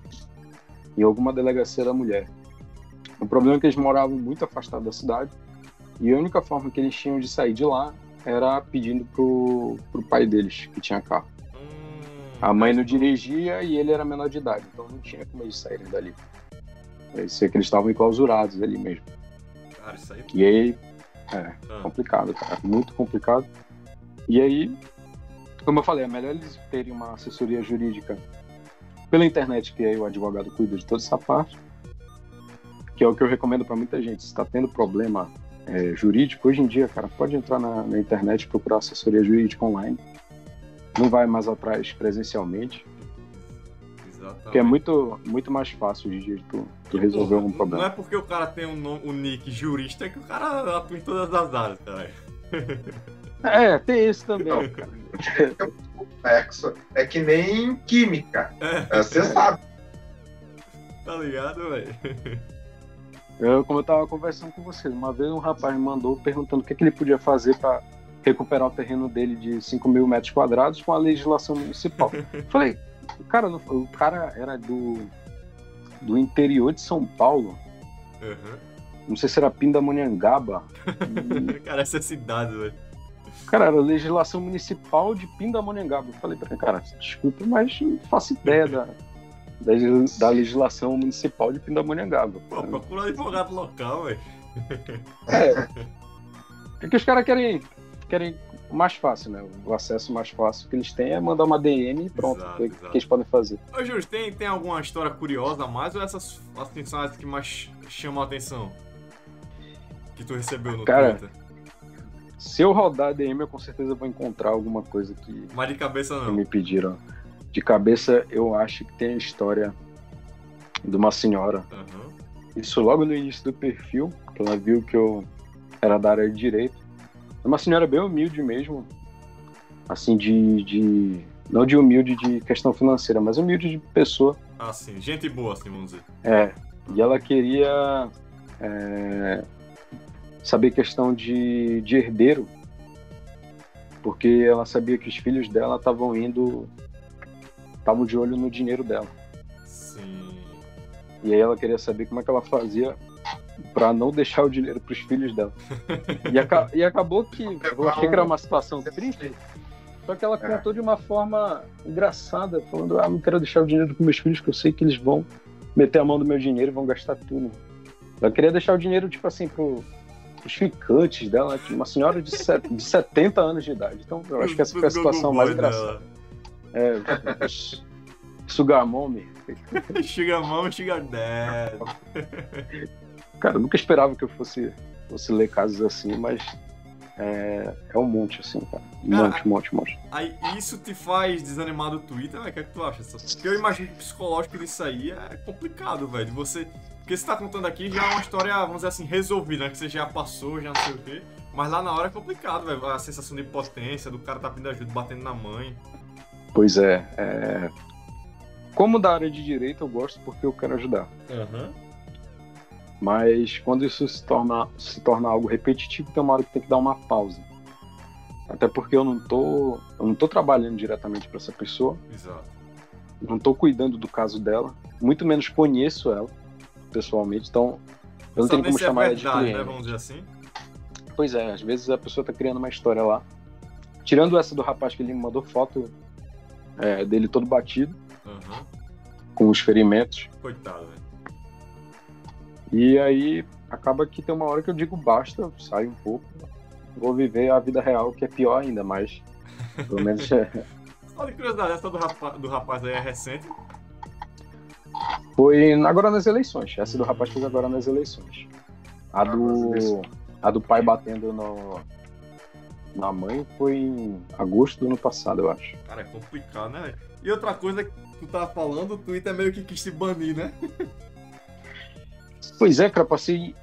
em alguma delegacia da mulher. O problema é que eles moravam muito afastados da cidade e a única forma que eles tinham de sair de lá era pedindo pro, pro pai deles, que tinha carro. A mãe não dirigia e ele era menor de idade, então não tinha como eles saírem dali. Parecia que eles estavam enclausurados ali mesmo. Cara, isso aí. E aí, é, Ah, complicado, cara, muito complicado. E aí, como eu falei, é melhor eles terem uma assessoria jurídica pela internet, que aí o advogado cuida de toda essa parte, que é o que eu recomendo para muita gente. Se está tendo problema é, jurídico, hoje em dia, cara, pode entrar na, na internet e procurar assessoria jurídica online. Não vai mais atrás presencialmente, exatamente. porque é muito, muito mais fácil hoje em dia de tu, tu resolver Porra, algum Não problema. é porque o cara tem um, nome- um nick jurista que o cara atua em todas as áreas, cara. É, tem esse também, Não. cara. Complexo. É que nem química. É, É, Você sabe. tá ligado, velho? Eu, como eu tava conversando com vocês, uma vez um rapaz me mandou perguntando o que, que ele podia fazer para recuperar o terreno dele de 5 mil metros quadrados com a legislação municipal. Falei, cara, não- o cara era do, do interior de São Paulo, Uhum. não sei se era Pindamonhangaba. Cara, essa é cidade, velho. cara, era legislação municipal de Pindamonhangaba. Eu falei pra ele, cara, desculpa, mas não faço ideia da, da, da legislação municipal de Pindamonhangaba. Pô, procura um advogado local, velho. É que os caras querem, querem o mais fácil, né? O acesso mais fácil que eles têm é mandar uma DM e pronto. Exato, o que, que eles podem fazer? Ô, Júlio, tem, tem alguma história curiosa a mais ou essas assim, são as que mais chamam a atenção? Que tu recebeu no Cara, Twitter? Se eu rodar a DM, eu com certeza vou encontrar alguma coisa que, Mas de cabeça que não. me pediram. De cabeça, eu acho que tem a história de uma senhora. Aham. Isso logo no início do perfil, que ela viu que eu era da área de direito. É uma senhora bem humilde mesmo. Assim, de, de. Não de humilde de questão financeira, mas humilde de pessoa. Ah, sim. Gente boa, assim, vamos dizer. É, e ela queria é, saber questão de, de herdeiro, porque ela sabia que os filhos dela estavam indo, estavam de olho no dinheiro dela. Sim. E aí ela queria saber como é que ela fazia para não deixar o dinheiro para os filhos dela. E, aca- e acabou que eu achei que era uma situação triste, só que ela É. contou de uma forma engraçada, falando: ah, não quero deixar o dinheiro para meus filhos, que eu sei que eles vão meter a mão no meu dinheiro e vão gastar tudo. Ela queria deixar o dinheiro, tipo assim, pro, pros ficantes dela, uma senhora de, set- de 70 anos de idade. Então, eu acho que essa foi a situação mais engraçada. É, Sugar Mommy. Sugar Dad. Cara, eu nunca esperava que eu fosse, fosse ler casos assim, mas é, é um monte, assim, cara. Um Cara, monte, um monte, um monte. Aí isso te faz desanimar do Twitter, velho? O que é que tu acha? Porque eu imagino que o psicológico disso aí é complicado, velho. Você. Porque você tá contando aqui já é uma história, vamos dizer assim, resolvida, né? Que você já passou, já não sei o quê. Mas lá na hora é complicado, velho. A sensação de impotência, do cara tá pedindo ajuda, batendo na mãe. Pois é, é. Como da área de direito, eu gosto porque eu quero ajudar. Aham. Mas quando isso se torna, se torna algo repetitivo, tem uma hora que tem que dar uma pausa. Até porque eu não tô, eu não tô trabalhando diretamente para essa pessoa, Exato. não tô cuidando do caso dela, muito menos conheço ela pessoalmente, então eu não tenho como é chamar ela de verdade, cliente. né? Vamos dizer assim. Pois é, às vezes a pessoa tá criando uma história lá. Tirando essa do rapaz que ele me mandou foto é, dele todo batido, Aham. com os ferimentos. Coitado, velho. E aí acaba que tem uma hora que eu digo basta, saio um pouco, vou viver a vida real, que é pior ainda, mas pelo menos é, Só de curiosidade, essa do rapaz, do rapaz aí é recente. foi agora nas eleições. Essa do rapaz foi agora nas eleições. A do, a do pai batendo no, na mãe foi em agosto do ano passado, eu acho. Cara, é complicado, né? E outra coisa que tu tava falando, o Twitter meio que quis se banir, né? Pois é, cara, passei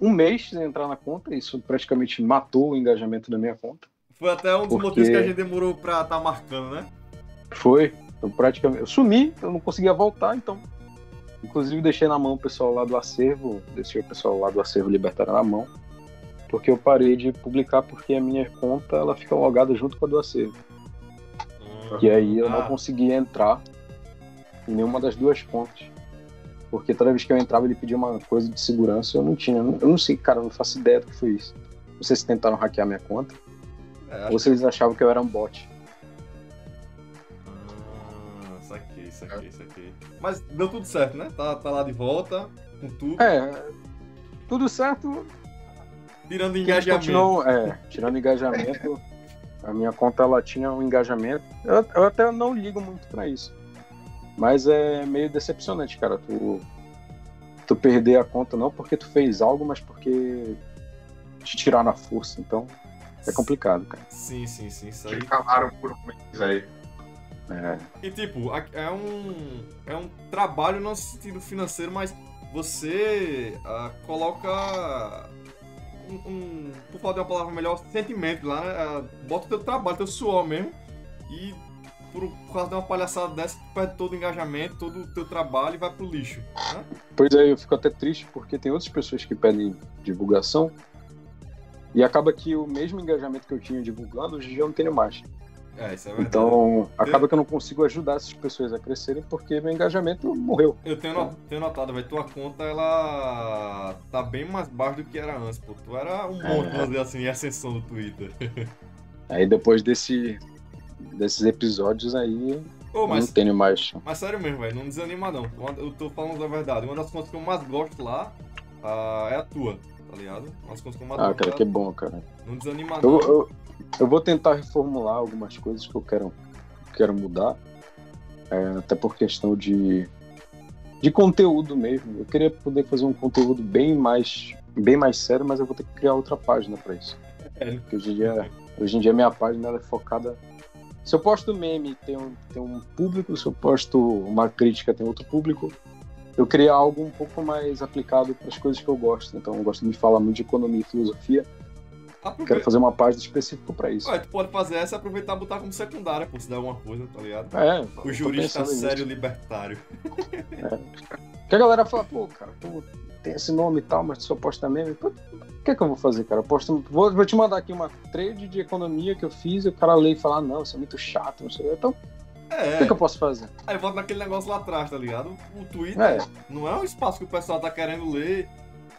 um mês sem entrar na conta, isso praticamente matou o engajamento da minha conta. Foi até um dos Porque- motivos que a gente demorou pra tá marcando, né? Foi, eu praticamente. Eu sumi, eu não conseguia voltar, então. Inclusive deixei na mão o pessoal lá do acervo, deixei o pessoal lá do acervo libertário na mão, porque eu parei de publicar porque a minha conta ela fica logada junto com a do acervo. E aí eu não Ah, conseguia entrar em nenhuma das duas contas. Porque toda vez que eu entrava ele pedia uma coisa de segurança, eu não tinha. Eu não sei, cara, eu não faço ideia do que foi isso. Não sei se tentaram hackear minha conta, é, ou se eles achavam que eu era um bot. Ah, saquei, saquei, saquei. Mas deu tudo certo, né? Tá, tá lá de volta, com tudo, É, tudo certo, tirando engajamento. continuam, é, tirando engajamento, a minha conta ela tinha um engajamento. Eu, eu até não ligo muito pra isso. Mas é meio decepcionante, cara. Tu, tu perder a conta não porque tu fez algo, mas porque te tiraram a força. Então é complicado, cara. Sim, sim, sim, isso aí. Que calaram por um mês aí. É, E tipo, é um, é um trabalho no sentido financeiro, mas você ah, coloca um, por falar de uma palavra melhor, sentimento lá, né? Ah, bota o teu trabalho, teu suor mesmo, e por, por causa de uma palhaçada dessa, tu perde todo o engajamento, todo o teu trabalho e vai pro lixo. Né? Pois é, eu fico até triste porque tem outras pessoas que pedem divulgação e acaba que o mesmo engajamento que eu tinha divulgando, hoje em dia eu não tenho mais. É, isso é verdade. Então, acaba que eu não consigo ajudar essas pessoas a crescerem porque meu engajamento morreu. Eu tenho, tenho notado, velho, tua conta, ela tá bem mais baixa do que era antes, pô. Tu era um monte, dizer assim, em ascensão do Twitter. Aí depois desse, desses episódios aí, mas não tenho mais. Mas sério mesmo, velho, não desanima não. Eu tô falando da verdade. Uma das contas que eu mais gosto lá ah, é a tua, tá ligado? Uma das contas que eu mais Ah, cara, é- que bom, cara. Não desanima Eu, não. eu, eu vou tentar reformular algumas coisas que eu quero, quero mudar. É, até por questão de, de conteúdo mesmo. Eu queria poder fazer um conteúdo bem mais, bem mais sério, mas eu vou ter que criar outra página para isso. É. Porque hoje em dia, hoje em dia minha página é focada. Se eu posto meme, tem um, tem um público. Se eu posto uma crítica, tem outro público. Eu queria algo um pouco mais aplicado para as coisas que eu gosto. Então, eu gosto de falar muito de economia e filosofia. Quero Aproveita. fazer uma página específica para isso. Ué, tu pode fazer essa e aproveitar e botar como secundária, pô, se der alguma coisa, tá ligado? É, O jurista sério libertário. Porque a galera fala, pô, cara, tu tem esse nome e tal, mas tu só posta meme. Pô, o que é que eu vou fazer, cara? Eu posto, vou, vou te mandar aqui uma trade de economia que eu fiz e o cara lê e fala, ah, não, isso é muito chato, não sei. Então, o É, que, é que eu posso fazer? aí volta naquele negócio lá atrás, tá ligado? O Twitter É. não é um espaço que o pessoal tá querendo ler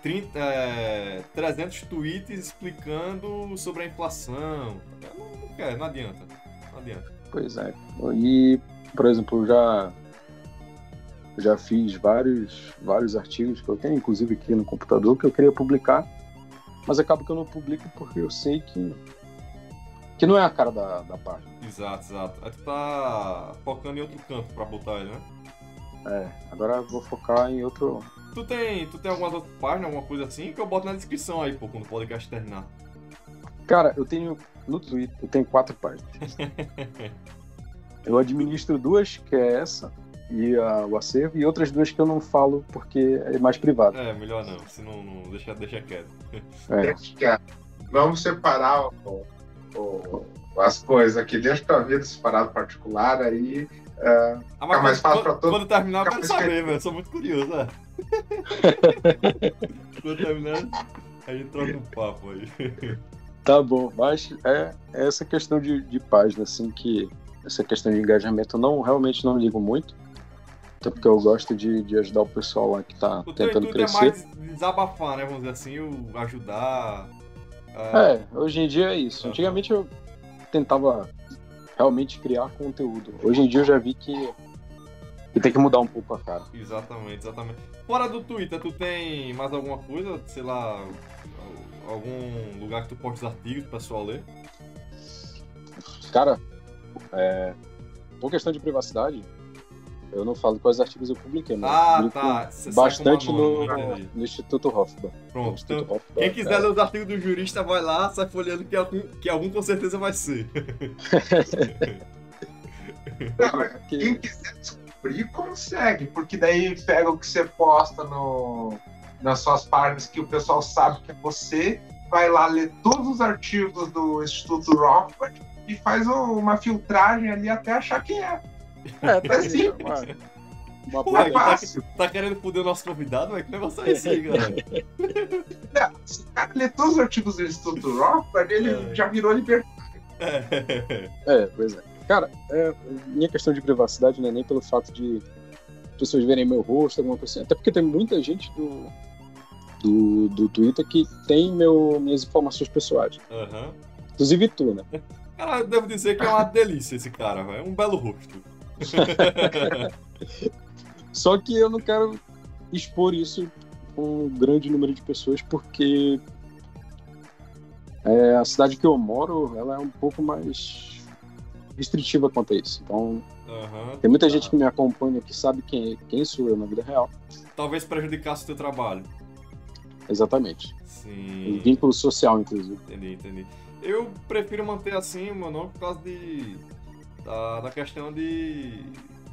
30, é, 300 tweets explicando sobre a inflação. Não, não quer, não adianta. Não adianta. Pois é. E, por exemplo, eu já já fiz vários vários artigos que eu tenho, inclusive aqui no computador, que eu queria publicar, mas acaba que eu não publico porque eu sei que que não é a cara da, da página. Exato, exato. Aí tu tá focando em outro canto pra botar ele, né? É, agora eu vou focar em outro. Tu tem, tu tem algumas outras páginas, alguma coisa assim, que eu boto na descrição aí, pô, quando o podcast terminar. Cara, eu tenho no Twitter, eu tenho quatro páginas. eu administro duas, que é essa e a- o acervo, e outras duas que eu não falo porque é mais privado. É, melhor não, senão não, deixa, deixa quieto. É. Deixa. Vamos separar o- o- as coisas aqui. Deixa tua vida separado particular aí. É, Ah, Fica mais fácil quando, pra todo- quando terminar, eu fica quero saber, velho. Eu sou muito curioso, é. quando terminar, a gente troca um papo aí. Tá bom, mas é, é essa questão de, de página, assim, que essa questão de engajamento eu não, realmente não ligo muito. Até porque eu gosto de, de ajudar o pessoal lá que tá O tentando é crescer. mais desabafar, né? Vamos dizer assim, o ajudar. ah, É, hoje em dia é isso. Antigamente eu tentava realmente criar conteúdo. Hoje em dia eu já vi que, que tem que mudar um pouco a cara. Exatamente, exatamente. Fora do Twitter, tu tem mais alguma coisa? Sei lá, algum lugar que tu posta os artigos pro pessoal ler? Cara, é, por questão de privacidade, Eu não falo quais artigos eu publiquei, mas Ah, tá. Bastante como no, no Instituto Hoffman. Pronto, Instituto então, Hoffman, Quem quiser cara. ler os artigos do jurista, vai lá, sai folheando que algum, que algum com certeza vai ser. Não, é- Que- Quem quiser descobrir, consegue, porque daí pega o que você posta no, nas suas páginas que o pessoal sabe que é você, vai lá ler todos os artigos do Instituto Rothbard e faz um- uma filtragem ali até achar quem é. É, tá É aí, simples. uma, boa É tá, fácil. tá querendo foder o nosso convidado, velho? Que negócio é esse aí, galera? Se o cara ler todos os artigos do Instituto Rothbard, ele É. já virou libertário. É, pois é. Cara, é, minha questão de privacidade não é nem pelo fato de pessoas verem meu rosto, alguma coisa assim. Até porque tem muita gente do, do, do Twitter que tem meu, minhas informações pessoais. Aham. Inclusive tu, né? Cara, eu devo dizer que é uma delícia esse cara. É um belo rosto. Só que eu não quero expor isso com um grande número de pessoas, porque é, a cidade que eu moro, ela é um pouco mais restritiva quanto a isso. Então, Aham. tem muita gente que me acompanha que sabe quem, quem sou eu na vida real. Talvez prejudicasse o teu trabalho. Exatamente. Sim. Vínculo social, inclusive. Entendi, entendi. Eu prefiro manter assim o meu nome por causa de. Da, da questão de.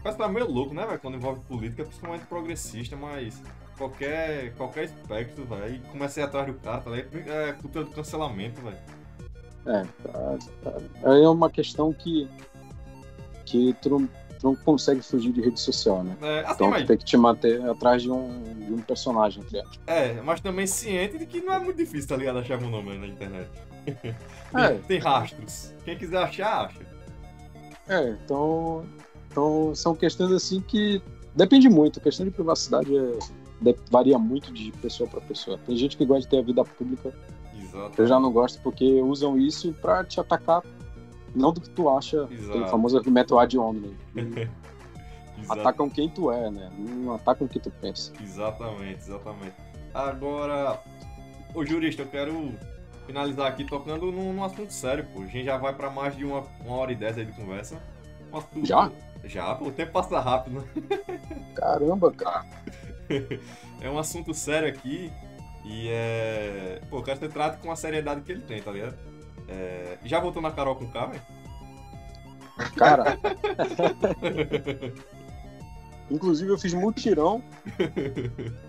Parece que tá meio louco, né, velho? Quando envolve política, principalmente progressista, mas qualquer, qualquer espectro, velho. Comecei atrás do cara, tá ligado? É cultura do cancelamento, velho. É, tá, tá. É uma questão que, que tu, não, tu não consegue fugir de rede social, né? É, assim, Então mas, tu tem que te manter atrás de um, de um personagem, entre aspas. é, mas também ciente de que não é muito difícil, tá ligado? Achar meu nome na internet. É. Tem rastros. Quem quiser achar, acha. É, então, então são questões assim que depende muito. A questão de privacidade é- de- varia muito de pessoa para pessoa. Tem gente que gosta de ter a vida pública, Exato. eu já não gosto porque usam isso para te atacar, não do que tu acha, Exato. aquele famoso argumento ad hominem. Atacam quem tu é, né? Não atacam o que tu pensa. Exatamente, exatamente. Agora, ô jurista, eu quero finalizar aqui tocando num, num assunto sério, pô. A gente já vai pra mais de uma, uma hora e dez aí de conversa. Assunto- Já? Já, pô, o tempo passa rápido, né? Caramba, cara. É um assunto sério aqui e é. Pô, eu quero que você trate com a seriedade que ele tem, tá ligado? É... Já voltou na Carol com K, velho? Cara. Inclusive eu fiz mutirão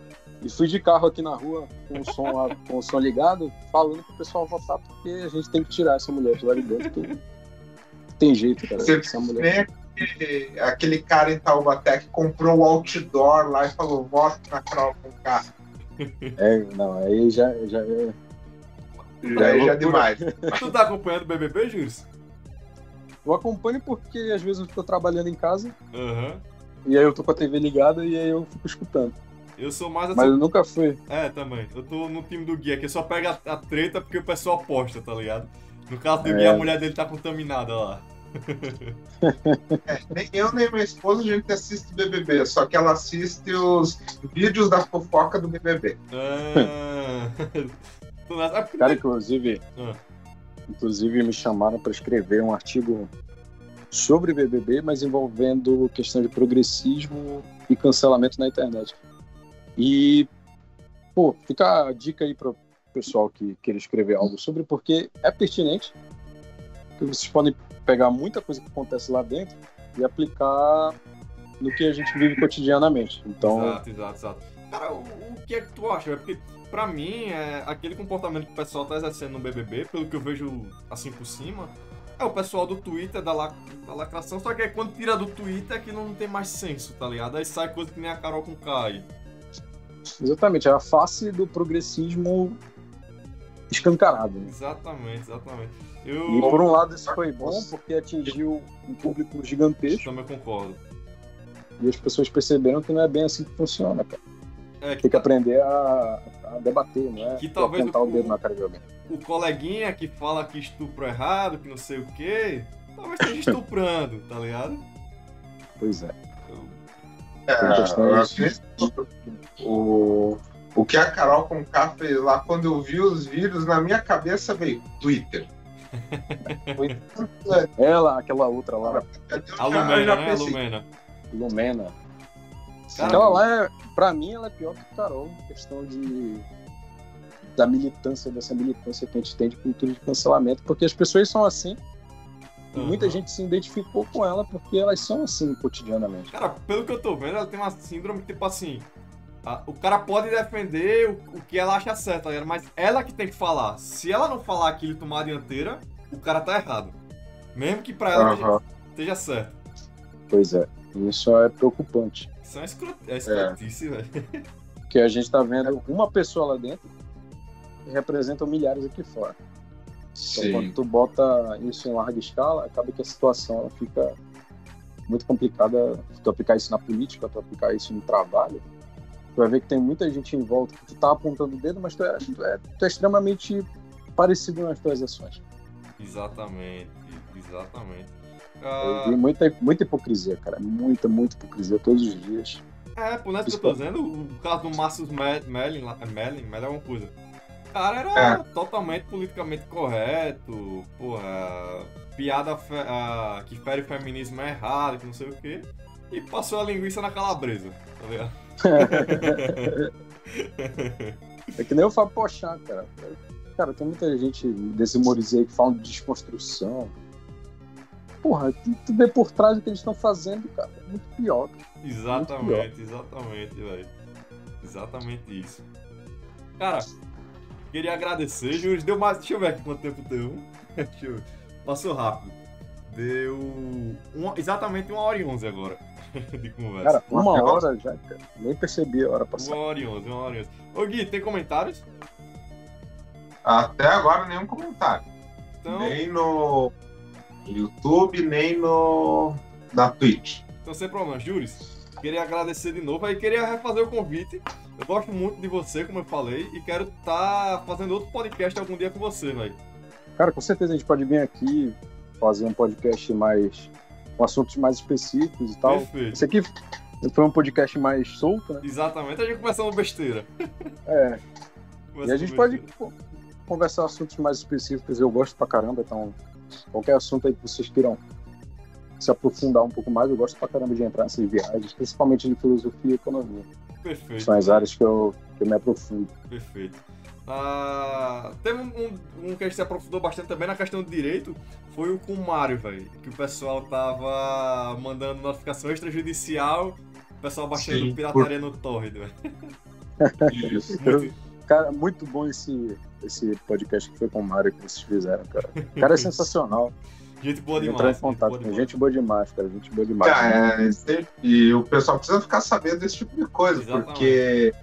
e fui de carro aqui na rua com o som, lá- com o som ligado, falando pro pessoal votar porque a gente tem que tirar essa mulher de lá de dentro. que Tem jeito, cara. Você Essa mulher. Aquele, aquele cara em Taubaté que comprou o outdoor lá e falou, voto na Carol com K. É, não, aí já, já é. Já, já é demais. tu tá acompanhando o BBB, Júlio? Eu acompanho porque às vezes eu tô trabalhando em casa Aham. e aí eu tô com a TV ligada e aí eu fico escutando. Eu sou mais assim. Mas eu nunca fui. É, também. Eu tô no time do Guia, que só pega a, a treta porque o pessoal aposta, tá ligado? No caso do É. Guia, a mulher dele tá contaminada lá. É, nem eu nem minha esposa a gente assiste BBB, só que ela assiste os vídeos da fofoca do BBB. Ah. Nessa- Ah, porque Cara, inclusive, Ah. inclusive me chamaram para escrever um artigo sobre BBB, mas envolvendo questão de progressismo e cancelamento na internet. E, pô, fica a dica aí para o pessoal que queira escrever algo sobre, porque é pertinente. Que vocês podem pegar muita coisa que acontece lá dentro e aplicar no que a gente vive cotidianamente. Então, Exato, exato, exato. Cara, o, o que é que tu acha? velho? Porque, pra mim, é aquele comportamento que o pessoal tá exercendo no BBB, pelo que eu vejo assim por cima, é o pessoal do Twitter da, la, da lacração, só que quando tira do Twitter é que não tem mais senso, tá ligado? Aí sai coisa que nem a Carol com Kai. Exatamente, é a face do progressismo escancarado. né? Exatamente, exatamente. E Eu por um lado isso foi bom porque atingiu um público gigantesco também concordo. e as pessoas perceberam que não é bem assim que funciona, cara. É, Tem que aprender a, a debater, não é? Que talvez apontar o- o dedo na cara de alguém. o coleguinha que fala que estupro é errado, que não sei o quê, talvez esteja estuprando, tá ligado? Pois é. É, questões-. O, o que a Carol com fez lá, quando eu vi os vídeos, na minha cabeça veio Twitter. Ela, aquela outra lá. A Lumena, né? A Lumena. Lumena. Cara, Ela lá é, pra mim, ela é pior que o Carol, questão de da militância, dessa militância que a gente tem de cultura de cancelamento, porque as pessoas são assim, e muita gente se identificou com ela porque elas são assim cotidianamente. Cara, pelo que eu tô vendo, ela tem uma síndrome tipo assim. A- o cara pode defender o, o que ela acha certo, tá ligado? mas ela que tem que falar. Se ela não falar aquilo e tomar a dianteira, o cara tá errado. Mesmo que pra ela esteja, Aham. esteja certo. Pois é, isso é preocupante. Isso é uma escrot... é escrotice, velho. Porque a gente tá vendo uma pessoa lá dentro que representa milhares aqui fora. Então, quando tu bota isso em larga escala, acaba que a situação ela fica muito complicada. Se tu aplicar isso na política, tu aplicar isso no trabalho, tu vai ver que tem muita gente em volta que tu tá apontando o dedo, mas tu é, tu é, tu é extremamente parecido nas tuas ações. Exatamente, exatamente. Eu Ah, vi muita, muita hipocrisia, cara. Muita, muita hipocrisia todos os dias. é, por nessa que eu tô dizendo, o caso do Márcio Me- Mellin, lá- é Mellin, Mellin é alguma coisa. O cara era É. totalmente politicamente correto, porra, piada fe- ah, que fere o feminismo é errado, que não sei o quê, e passou a linguiça na calabresa, tá ligado? É que nem o Fábio Pochá, cara. Cara, tem muita gente desse humorizei que fala de desconstrução. Porra, tu, tu vê por trás do que eles estão fazendo, cara. É muito pior. Exatamente, exatamente, velho. Exatamente isso. Cara, queria agradecer, Júlio. Deu mais. Deixa eu ver aqui quanto tempo deu. Deixa eu... Passou rápido. Deu uma- exatamente uma hora e onze agora de conversa. Cara, uma Nossa, hora já, cara. Nem percebi a hora uma passar. hora e onze, uma hora e onze. Ô Gui, tem comentários? Até agora nenhum comentário. Então, Nem no YouTube, nem no na Twitch. então sem problema. Júlio, queria agradecer de novo. Aí queria refazer o convite. Eu gosto muito de você, como eu falei, e quero estar fazendo outro podcast algum dia com você, velho. Cara, com certeza a gente pode vir aqui fazer um podcast mais. Com assuntos mais específicos e tal. Perfeito. Esse aqui foi um podcast mais solto, né? Exatamente, a gente começando besteira. É. E a gente pode pô, conversar assuntos mais específicos. Eu gosto pra caramba, então qualquer assunto aí que vocês queiram se aprofundar um pouco mais, eu gosto pra caramba de entrar nessas viagens, principalmente de filosofia e economia. Perfeito. São as áreas que eu, que eu me aprofundo. Perfeito. Ah, teve um, um- um que a gente se aprofundou bastante também na questão do direito, foi o com o Mário, velho. Que o pessoal tava mandando notificação extrajudicial, o pessoal baixando Sim, pirataria no torrent, velho. Muito- Cara, muito bom esse, esse podcast que foi com o Mário que vocês fizeram, cara. O cara é sensacional. Gente boa demais. entrar em contato gente com boa gente boa demais, cara. Gente boa demais. Ah, é, e o pessoal precisa ficar sabendo desse tipo de coisa, Exatamente. porque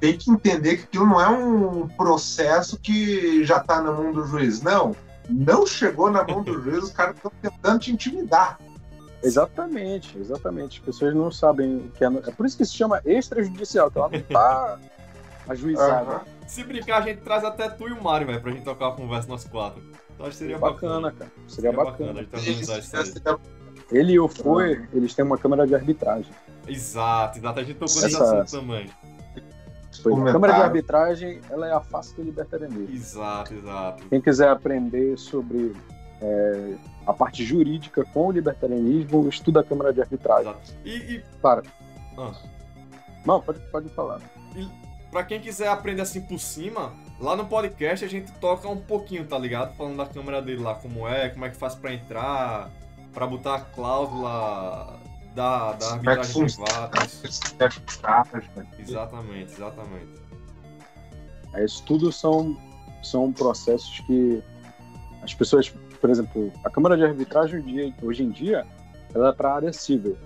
tem que entender que aquilo não é um processo que já tá na mão do juiz. Não. Não chegou na mão do juiz, os caras estão tentando te intimidar. Exatamente, exatamente. As pessoas não sabem o que é. É por isso que se chama extrajudicial, que ela não tá ajuizada. Aham. Se brincar, a gente traz até tu e o Mário, velho, pra gente tocar a conversa nós quatro. Então acho que seria bacana, bacana. cara. Seria bacana. a gente organizar isso aí. Ele e o Foi, eles têm uma câmera de arbitragem. Exato, exato. A gente tocou Essa- nesse assunto também. Foi. A câmera de arbitragem, ela é a face do libertarianismo. Exato, exato. Quem quiser aprender sobre é, a parte jurídica com o libertarianismo, estuda a câmera de arbitragem. exato. E, e Para. Ah. Não, pode, pode falar. Pra quem quiser aprender assim por cima, lá no podcast a gente toca um pouquinho, tá ligado? Falando da câmera dele lá, como é, como é que faz pra entrar, pra botar a cláusula da, da é arbitragem privada. Exatamente, exatamente. É, Isso tudo são, são processos que as pessoas, por exemplo, a câmara de arbitragem hoje em dia, ela é para a área civil.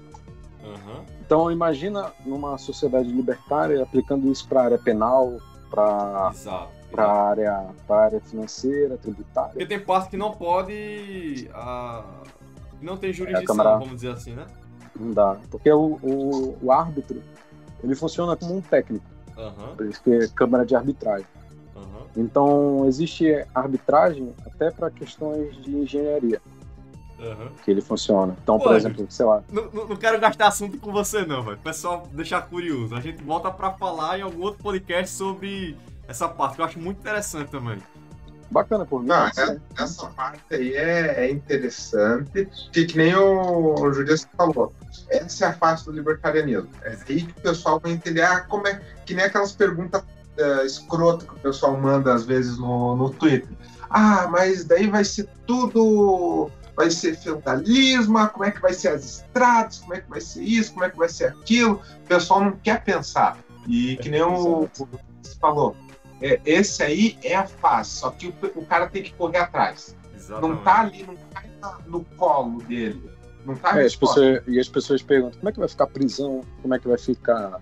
Aham. Então imagina numa sociedade libertária aplicando isso para a área penal, para para a área, pra área financeira, tributária. Porque tem parte que não pode. ah, que não tem jurisdição, Câmara- vamos dizer assim, né? Não dá, porque o, o, o árbitro ele funciona como um técnico, Aham, por isso que é câmara de arbitragem. aham. Então existe arbitragem até para questões de engenharia aham. que ele funciona. Então, por Pô, exemplo, sei lá, Não, não- quero gastar assunto com você, não, velho. Pessoal, deixar curioso. A gente volta pra falar em algum outro podcast sobre essa parte, que eu acho muito interessante também. Bacana por mim. Não, é, essa parte aí é, é interessante, que, que nem o, o falou. Essa é a face do libertarianismo. É aí que o pessoal vai entender ah, como é que nem aquelas perguntas uh, escrotas que o pessoal manda às vezes no, no Twitter. Ah, mas daí vai ser tudo. Vai ser feudalismo, como é que vai ser as estradas, como é que vai ser isso, como é que vai ser aquilo. O pessoal não quer pensar. E que nem o, o falou, é, esse aí é a fase, só que o, o cara tem que correr atrás. Exatamente. Não tá ali, não tá no colo dele. Não tá é, as pessoas, E as pessoas perguntam como é que vai ficar prisão, como é que vai ficar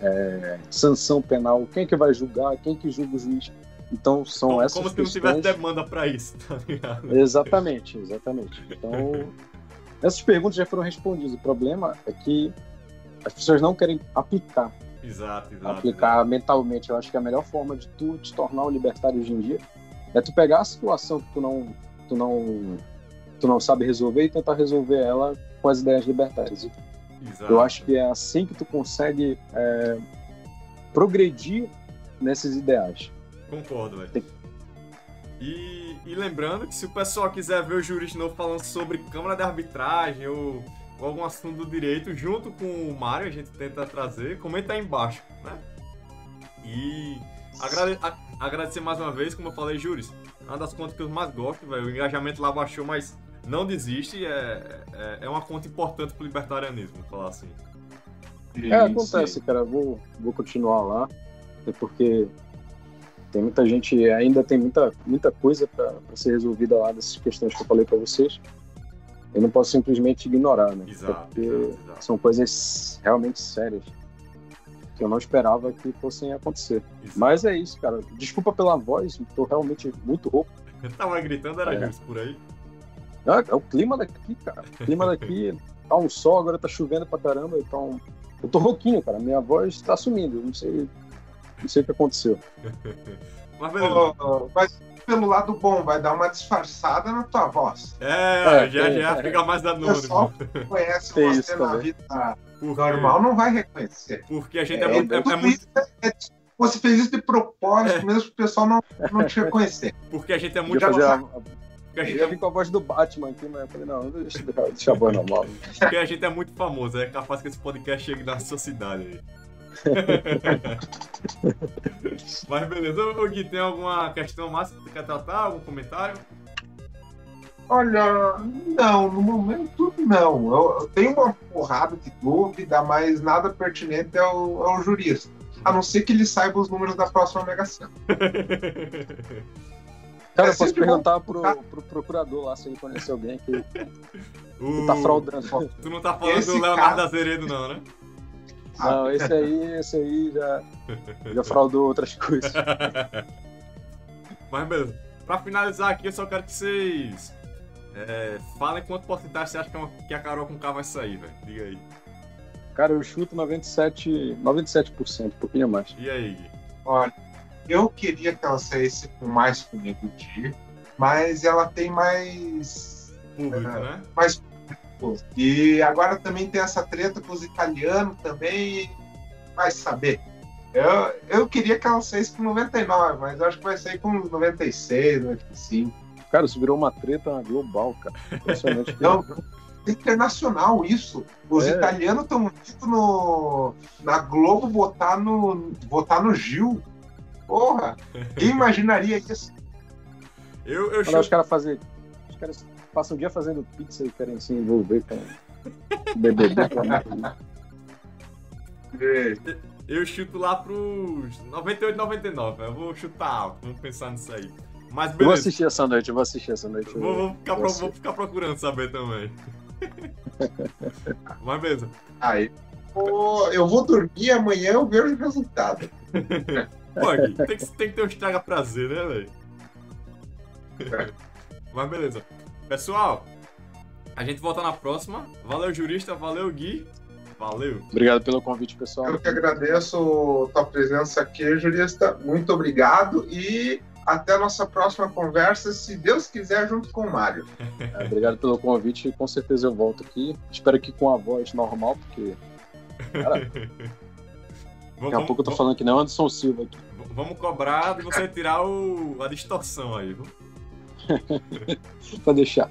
é, sanção penal, quem é que vai julgar, quem é que julga o juiz. Então são como, essas Como se não tivesse demanda para isso, tá ligado? Exatamente, exatamente. Então, essas perguntas já foram respondidas. O problema é que as pessoas não querem aplicar Exato, exato. Aplicar exato. mentalmente. Eu acho que a melhor forma de tu te tornar um libertário hoje em dia é tu pegar a situação que tu não, tu não, tu não sabe resolver e tentar resolver ela com as ideias libertárias. Exato. Eu acho que é assim que tu consegue é, progredir nesses ideais. Concordo, velho. E, e, lembrando que se o pessoal quiser ver o jurista novo falando sobre Câmara de Arbitragem ou algum assunto do direito, junto com o Mário, a gente tenta trazer, comenta aí embaixo, né? E agrade a agradecer mais uma vez, como eu falei, Júris, é uma das contas que eu mais gosto, velho. O engajamento lá baixou, mas não desiste, é, é, é uma conta importante pro libertarianismo, vou falar assim. É, acontece, cara. Vou, vou continuar lá, até porque tem muita gente, ainda tem muita, muita coisa para ser resolvida lá dessas questões que eu falei para vocês eu não posso simplesmente ignorar, né? Exato, Porque exato, exato. são coisas realmente sérias que eu não esperava que fossem acontecer. Exato. Mas é isso, cara. Desculpa pela voz, tô realmente muito rouco. Eu tava gritando, era é. isso por aí. É, é, o clima daqui, cara. O clima daqui tá um sol, agora tá chovendo pra caramba, então. Eu tô rouquinho, cara. Minha voz tá sumindo. Não sei. Não sei o que aconteceu. mas, oh, mas pelo lado bom, vai dar uma disfarçada na tua voz. É, é já, é, já é. fica mais da O pessoal que conhece tem você na vida Porque... normal não vai reconhecer. Porque a gente é, é muito. É, é muito... É você fez isso de propósito, mesmo o pessoal não, não te reconhecer. Porque a gente é muito. Eu ia vir com a voz do Batman aqui, mas eu falei, não, deixa, deixa a voz normal. Porque a gente é muito famoso, é capaz que esse podcast chegue na sua cidade aí. Mas beleza. Ô Gui, tem alguma questão mais que você quer tratar? Algum comentário? Olha, não, no momento não. Eu, eu, tenho uma porrada de dúvida, mas nada pertinente ao, ao jurista. A não ser que ele saiba os números da próxima Mega Sena. Cara, é eu posso perguntar pro, pro, procurador lá se ele conhece alguém que, que tá fraudando. Tu não tá falando Esse do Leonardo cara... Azeredo, não, né? Não, esse aí, esse aí já, já fraudou outras coisas. Mas beleza. Pra finalizar aqui, eu só quero que vocês é, falem quanto porcentagem você acha que, é que a Carol com K vai sair, velho. Diga aí. Cara, eu chuto 97%, 97%, um pouquinho mais. E aí, Gui? Olha, eu queria que ela saísse com mais comigo de, mas ela tem mais. Público, é, né? Mais e agora também tem essa treta com os italianos também, vai saber. Eu, eu queria que ela saísse com 99, mas eu acho que vai sair com 96, 95. Cara, isso virou uma treta global, cara. Impressionante. Não, internacional isso. Os é. italianos estão no na Globo votar no votar no Gil. Porra, quem imaginaria isso? Eu, eu Quando os caras fazem os caras passam o dia fazendo pizza e querem se envolver com BBB. eu chuto lá pros 98, 99. Eu vou chutar alto, vamos pensar nisso aí. Mas beleza. Eu vou assistir essa noite, eu vou assistir essa noite. Vou, vou, ficar, pro, vou ficar, procurando saber também. Mas beleza. Aí, eu vou dormir amanhã eu vejo o resultado. Pô, tem que, tem que ter um estraga prazer, né, velho? Mas beleza. Pessoal, a gente volta na próxima. Valeu, jurista. Valeu, Gui. Valeu. Obrigado pelo convite, pessoal. Eu que agradeço tua presença aqui, jurista. Muito obrigado e até a nossa próxima conversa, se Deus quiser, junto com o Mário. É, obrigado pelo convite. Com certeza eu volto aqui. Espero que com a voz normal, porque. Cara... Daqui a pouco eu tô falando que não é Anderson Silva aqui. Vamos cobrar de você tirar o, a distorção aí, viu? Pode deixar.